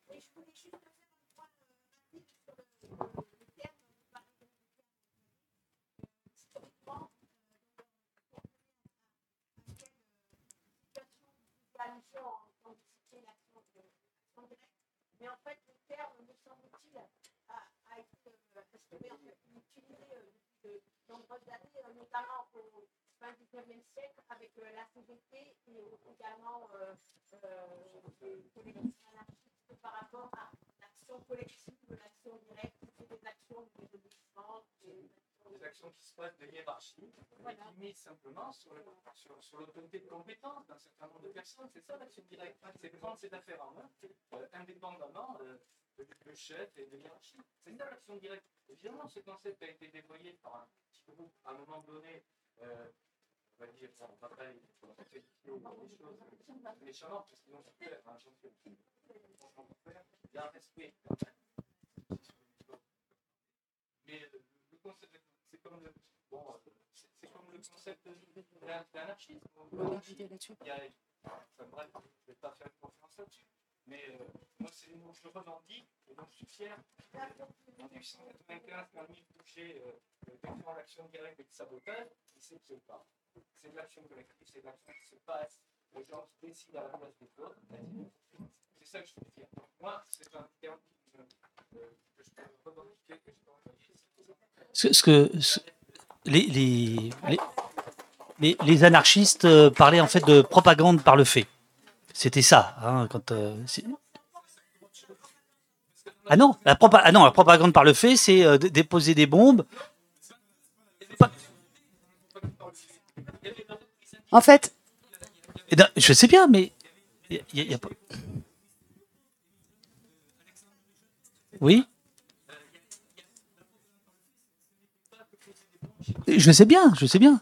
Mais en fait, le terme, me semble-t-il, a, a été euh, instauré, en fait, utilisé euh, depuis de nombreuses années, euh, notamment au fin du XIXe siècle, avec euh, la CGT et euh, également euh, euh, des collectifs anarchistes par rapport à l'action collective, l'action directe, c'est des actions de désobéissance, des qui se passent de hiérarchie, Voilà. qui misent simplement sur, le- sur, sur l'autorité de compétence d'un certain nombre de personnes. C'est ça l'action directe. C'est prendre cette affaire en main, euh, indépendamment euh, de- du chef et de l'hierarchie. C'est ça l'action directe. Évidemment, ce concept a été déployé par un petit groupe à un moment donné. euh, on va dire, on va pas aller des choses méchamment, parce qu'ils ont souffert, hein, j'en souffert. Il y a un respect. Mais euh, le concept, c'est comme le, bon, c'est comme le concept de l'an- de l'anarchisme. Enfin, bref, je ne vais pas faire une conférence là-dessus. Mais euh, moi, c'est le mot que je revendique et donc je suis fier. En 1895, quand Louis Boucher euh, défend l'action directe et de sabotage, il c'est pas. C'est de l'action collective, c'est de l'action qui se passe. Les gens qui décident à la place des autres. C'est ça que je suis fier. Moi, c'est un terme qui me- Ce, ce que ce- les, les, les, anarchistes euh, parlaient en fait de propagande par le fait. C'était ça. hein, quand, euh, ah, non, la ah non, la propagande par le fait, c'est euh, déposer des bombes. En fait, Et non, je sais bien, mais y a- y a- y a pas- Oui. Je sais bien, je sais bien.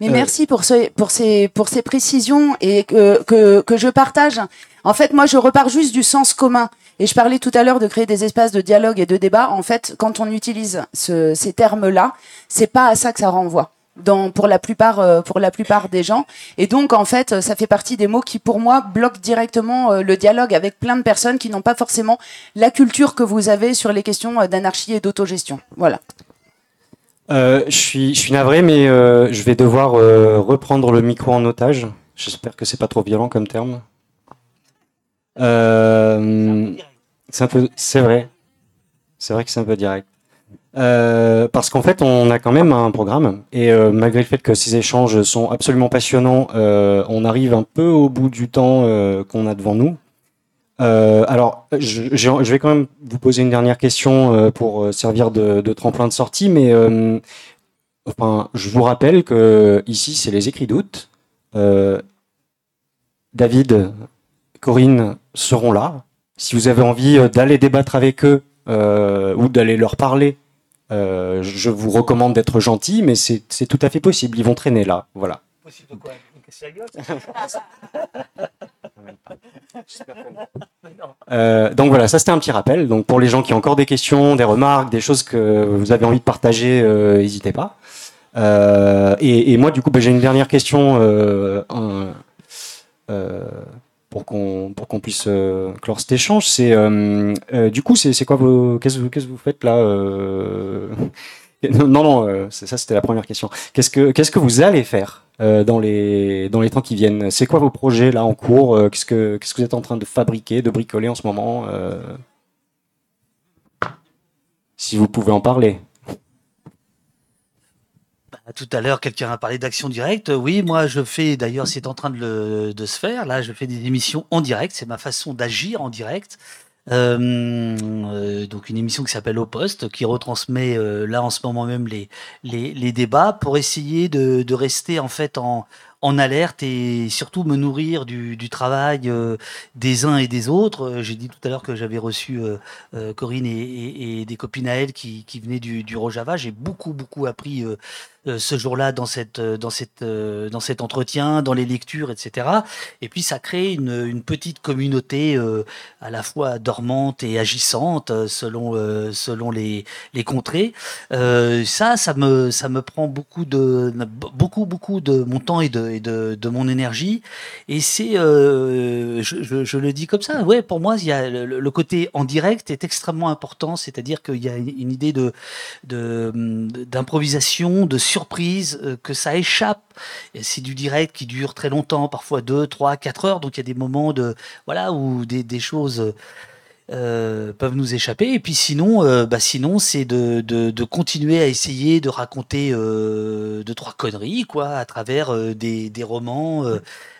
Mais Euh, merci pour, ce, pour, ces, pour ces précisions et que, que, que je partage. En fait, moi, je repars juste du sens commun. Et je parlais tout à l'heure de créer des espaces de dialogue et de débat. En fait, quand on utilise ce, ces termes-là, c'est pas à ça que ça renvoie. Dans, pour la plupart euh, pour la plupart des gens et donc en fait ça fait partie des mots qui pour moi bloquent directement euh, le dialogue avec plein de personnes qui n'ont pas forcément la culture que vous avez sur les questions euh, d'anarchie et d'autogestion voilà Euh, je suis, je suis navré, mais euh, je vais devoir euh, reprendre le micro en otage. J'espère que c'est pas trop violent comme terme. Euh, c'est un peu, c'est vrai. C'est vrai que c'est un peu direct. Euh, parce qu'en fait, on a quand même un programme et euh, malgré le fait que ces échanges sont absolument passionnants, euh, on arrive un peu au bout du temps qu'on a devant nous. Alors, je, vais quand même vous poser une dernière question pour servir de, tremplin de sortie, mais enfin, je vous rappelle que ici, c'est les écrits d'août. David, Corinne seront là. Si vous avez envie d'aller débattre avec eux ou d'aller leur parler, euh, je vous recommande d'être gentil, mais c'est tout à fait possible. Ils vont traîner là, voilà. Possible quoi Euh, donc voilà, ça c'était un petit rappel. Donc pour les gens qui ont encore des questions, des remarques, des choses que vous avez envie de partager, euh, n'hésitez pas. Euh, et, et moi du coup, bah, j'ai une dernière question euh, euh, pour qu'on puisse euh, clore cet échange. C'est euh, euh, du coup, c'est quoi vos qu'est-ce que vous- faites là euh? (laughs) Non non, ça c'était la première question. Qu'est-ce que qu'est-ce que vous allez faire dans les dans les temps qui viennent? C'est quoi vos projets là en cours Qu'est-ce que qu'est-ce que vous êtes en train de fabriquer, de bricoler en ce moment Si vous pouvez en parler. Bah, Tout à l'heure, quelqu'un a parlé d'action directe. Oui, moi, je fais, d'ailleurs, c'est en train de, se faire. Là, je fais des émissions en direct. C'est ma façon d'agir en direct. Euh, euh, donc, une émission qui s'appelle Au Poste, qui retransmet euh, là en ce moment même les, débats pour essayer de, rester en fait en, alerte et surtout me nourrir du, travail euh, des uns et des autres. Euh, J'ai dit tout à l'heure que j'avais reçu euh, euh, Corinne et, des copines à elle qui, venaient du, Rojava. J'ai beaucoup, beaucoup appris euh, euh, ce jour-là dans cette euh, dans cette euh, dans cet entretien, dans les lectures, etc. Et puis ça crée une, petite communauté euh, à la fois dormante et agissante euh, selon euh, selon les les contrées. Euh, ça, ça me ça me prend beaucoup de beaucoup beaucoup de mon temps et de de, de mon énergie. Et c'est euh, je, le dis comme ça. Ouais, pour moi, il y a le, côté en direct est extrêmement important. C'est-à-dire qu'il y a une idée de de d'improvisation, de surprise, euh, que ça échappe. C'est du direct qui dure très longtemps, parfois 2, 3, 4 heures. Donc il y a des moments de voilà où des, choses euh, peuvent nous échapper. Et puis sinon, euh, bah sinon c'est de, de, de continuer à essayer de raconter deux trois conneries quoi à travers des, des romans.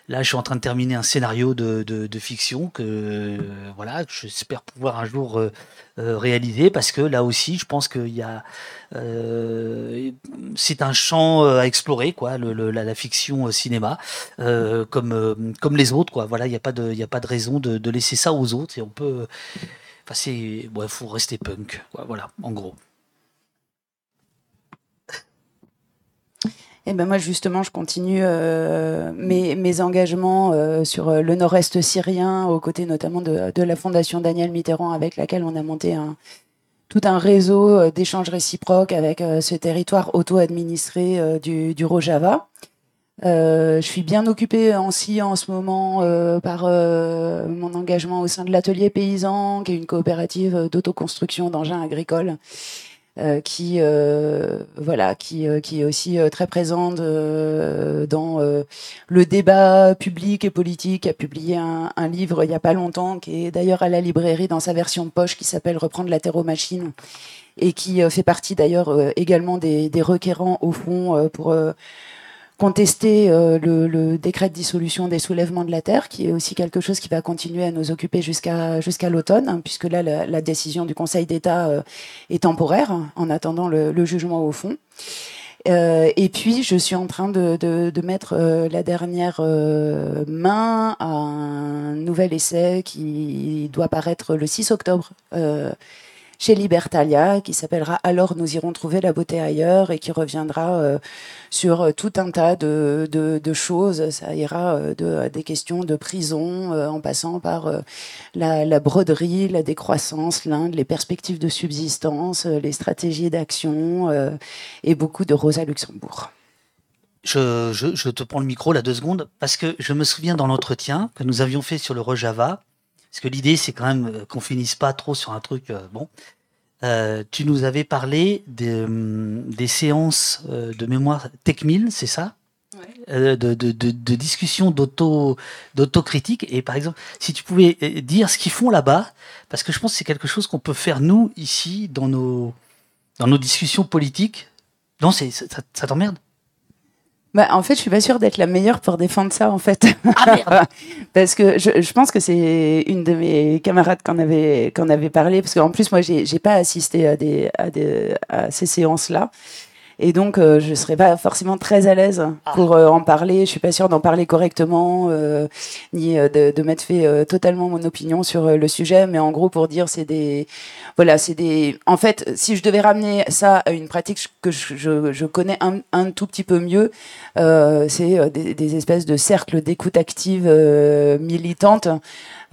Là, je suis en train de terminer un scénario de, de, fiction que voilà, que j'espère pouvoir un jour euh, euh, réaliser parce que là aussi, je pense qu'il y a euh, c'est un champ à explorer quoi, le, la, fiction cinéma comme comme les autres quoi. Voilà, il n'y a pas de il a pas de raison de, laisser ça aux autres et on peut Enfin, c'est. Ouais, faut rester punk. quoi, Voilà, en gros. Et ben moi justement, je continue euh, mes, engagements euh, sur euh, le nord-est syrien, aux côtés notamment de, la fondation Daniel Mitterrand, avec laquelle on a monté tout un réseau d'échanges réciproques avec ce territoire auto-administré du, Rojava. Je suis bien occupée aussi en ce moment par mon engagement au sein de l'atelier paysan, qui est une coopérative d'autoconstruction d'engins agricoles qui euh, voilà qui euh, qui est aussi euh, très présente euh, dans euh, le débat public et politique a publié un, un livre il y a pas longtemps qui est d'ailleurs à la librairie dans sa version poche qui s'appelle reprendre la terre aux machines et qui euh, fait partie d'ailleurs euh, également des, des requérants au fond euh, pour euh, contester euh, le, le décret de dissolution des soulèvements de la terre, qui est aussi quelque chose qui va continuer à nous occuper jusqu'à jusqu'à l'automne, hein, puisque là, la, la décision du Conseil d'État euh, est temporaire, en attendant le, le jugement au fond. Euh, et puis, je suis en train de, de, de mettre euh, la dernière euh, main à un nouvel essai qui doit paraître le 6 octobre euh, chez Libertalia, qui s'appellera Alors nous irons trouver la beauté ailleurs et qui reviendra euh, sur euh, tout un tas de, de, choses. Ça ira euh, de, des questions de prison, en passant par la, broderie, la décroissance, l'Inde, les perspectives de subsistance, les stratégies d'action et beaucoup de Rosa Luxembourg. Je, je, je te prends le micro là deux secondes parce que je me souviens dans l'entretien que nous avions fait sur le Rojava, parce que l'idée c'est quand même euh, qu'on finisse pas trop sur un truc euh, bon. Euh, tu nous avais parlé des, hum, des séances de mémoire TechMill, c'est ça? Euh, de, de, de, de discussion d'auto d'autocritique. Et par exemple si tu pouvais dire ce qu'ils font là-bas parce que je pense que c'est quelque chose qu'on peut faire nous ici dans nos dans nos discussions politiques. Non c'est ça, ça t'emmerde? Bah, en fait, je suis pas sûre d'être la meilleure pour défendre ça, en fait. (laughs) parce que je, je pense que c'est une de mes camarades qu'on avait, qu'on avait parlé, parce qu'en plus, moi, j'ai j'ai pas assisté à, des, à, des, à ces séances-là. Et donc, euh, je serais pas forcément très à l'aise pour euh, en parler. Je suis pas sûre d'en parler correctement, euh, ni euh, de, de mettre fait euh, totalement mon opinion sur le sujet. Mais en gros, pour dire, c'est des, voilà, c'est des. En fait, si je devais ramener ça à une pratique que je, je, je connais un, un tout petit peu mieux, euh, c'est des, des espèces de cercles d'écoute active euh, militante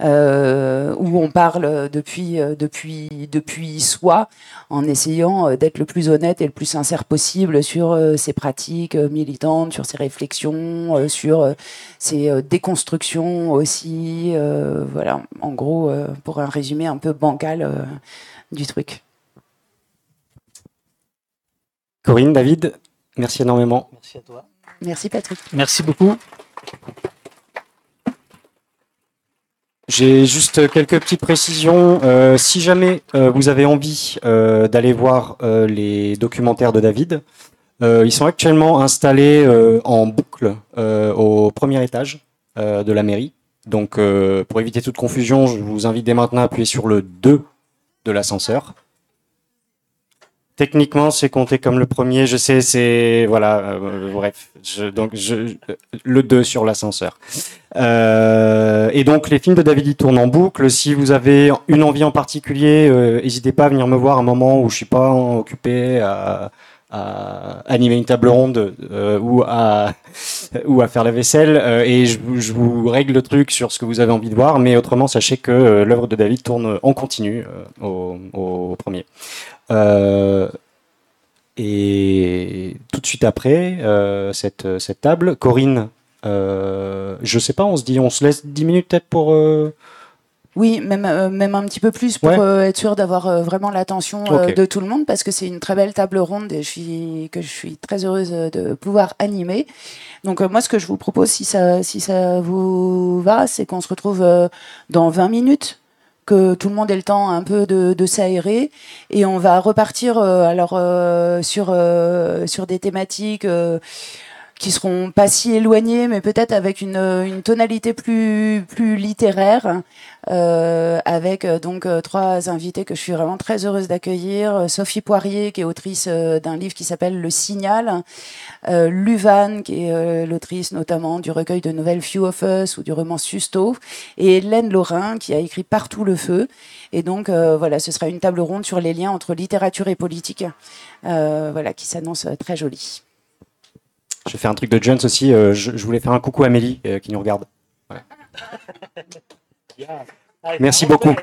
euh, où on parle depuis depuis depuis soi en essayant d'être le plus honnête et le plus sincère possible sur euh, ses pratiques euh, militantes, sur ses réflexions, euh, sur euh, ses euh, déconstructions aussi. euh, voilà, en gros, euh, pour un résumé un peu bancal euh, du truc. Corinne, David, merci énormément. Merci à toi. Merci Patrick. Merci beaucoup. J'ai juste quelques petites précisions. Euh, si jamais euh, vous avez envie euh, d'aller voir les documentaires de David, ils sont actuellement installés en boucle au premier étage de la mairie. Donc, pour éviter toute confusion, je vous invite dès maintenant à appuyer sur le 2 de l'ascenseur. Techniquement, c'est compté comme le premier. Je sais, c'est voilà. euh, bref, je, donc je, le 2 sur l'ascenseur. Euh, et donc les films de David ils tournent en boucle. Si vous avez une envie en particulier, euh, n'hésitez pas à venir me voir à un moment où je suis pas occupé à, à animer une table ronde euh, ou à (laughs) ou à faire la vaisselle. Euh, et je, je vous règle le truc sur ce que vous avez envie de voir mais autrement sachez que euh, l'œuvre de David tourne en continu au, au premier. Et tout de suite après cette, cette table Corinne je sais pas on se dit on se laisse 10 minutes peut-être pour Oui, même, euh, même un petit peu plus pour Ouais. euh, être sûr d'avoir euh, vraiment l'attention de tout le monde parce que c'est une très belle table ronde et je suis, que je suis très heureuse de pouvoir animer. Donc moi, ce que je vous propose, si ça, si ça vous va, c'est qu'on se retrouve dans 20 minutes que tout le monde ait le temps un peu de, de s'aérer et on va repartir alors euh, sur euh, sur des thématiques euh, qui seront pas si éloignées mais peut-être avec une, une tonalité plus plus littéraire euh, avec euh, donc euh, trois invités que je suis vraiment très heureuse d'accueillir. Euh, Sophie Poirier, qui est autrice euh, d'un livre qui s'appelle Le Signal. Euh, Luvan, qui est euh, l'autrice notamment du recueil de nouvelles Few of Us ou du roman Susto. Et Hélène Laurin, qui a écrit Partout le feu. Et donc, euh, voilà, ce sera une table ronde sur les liens entre littérature et politique, euh, voilà, qui s'annonce euh, très jolie. Je vais faire un truc de Jones aussi euh, je, je voulais faire un coucou à Amélie euh, qui nous regarde. (laughs) Merci beaucoup.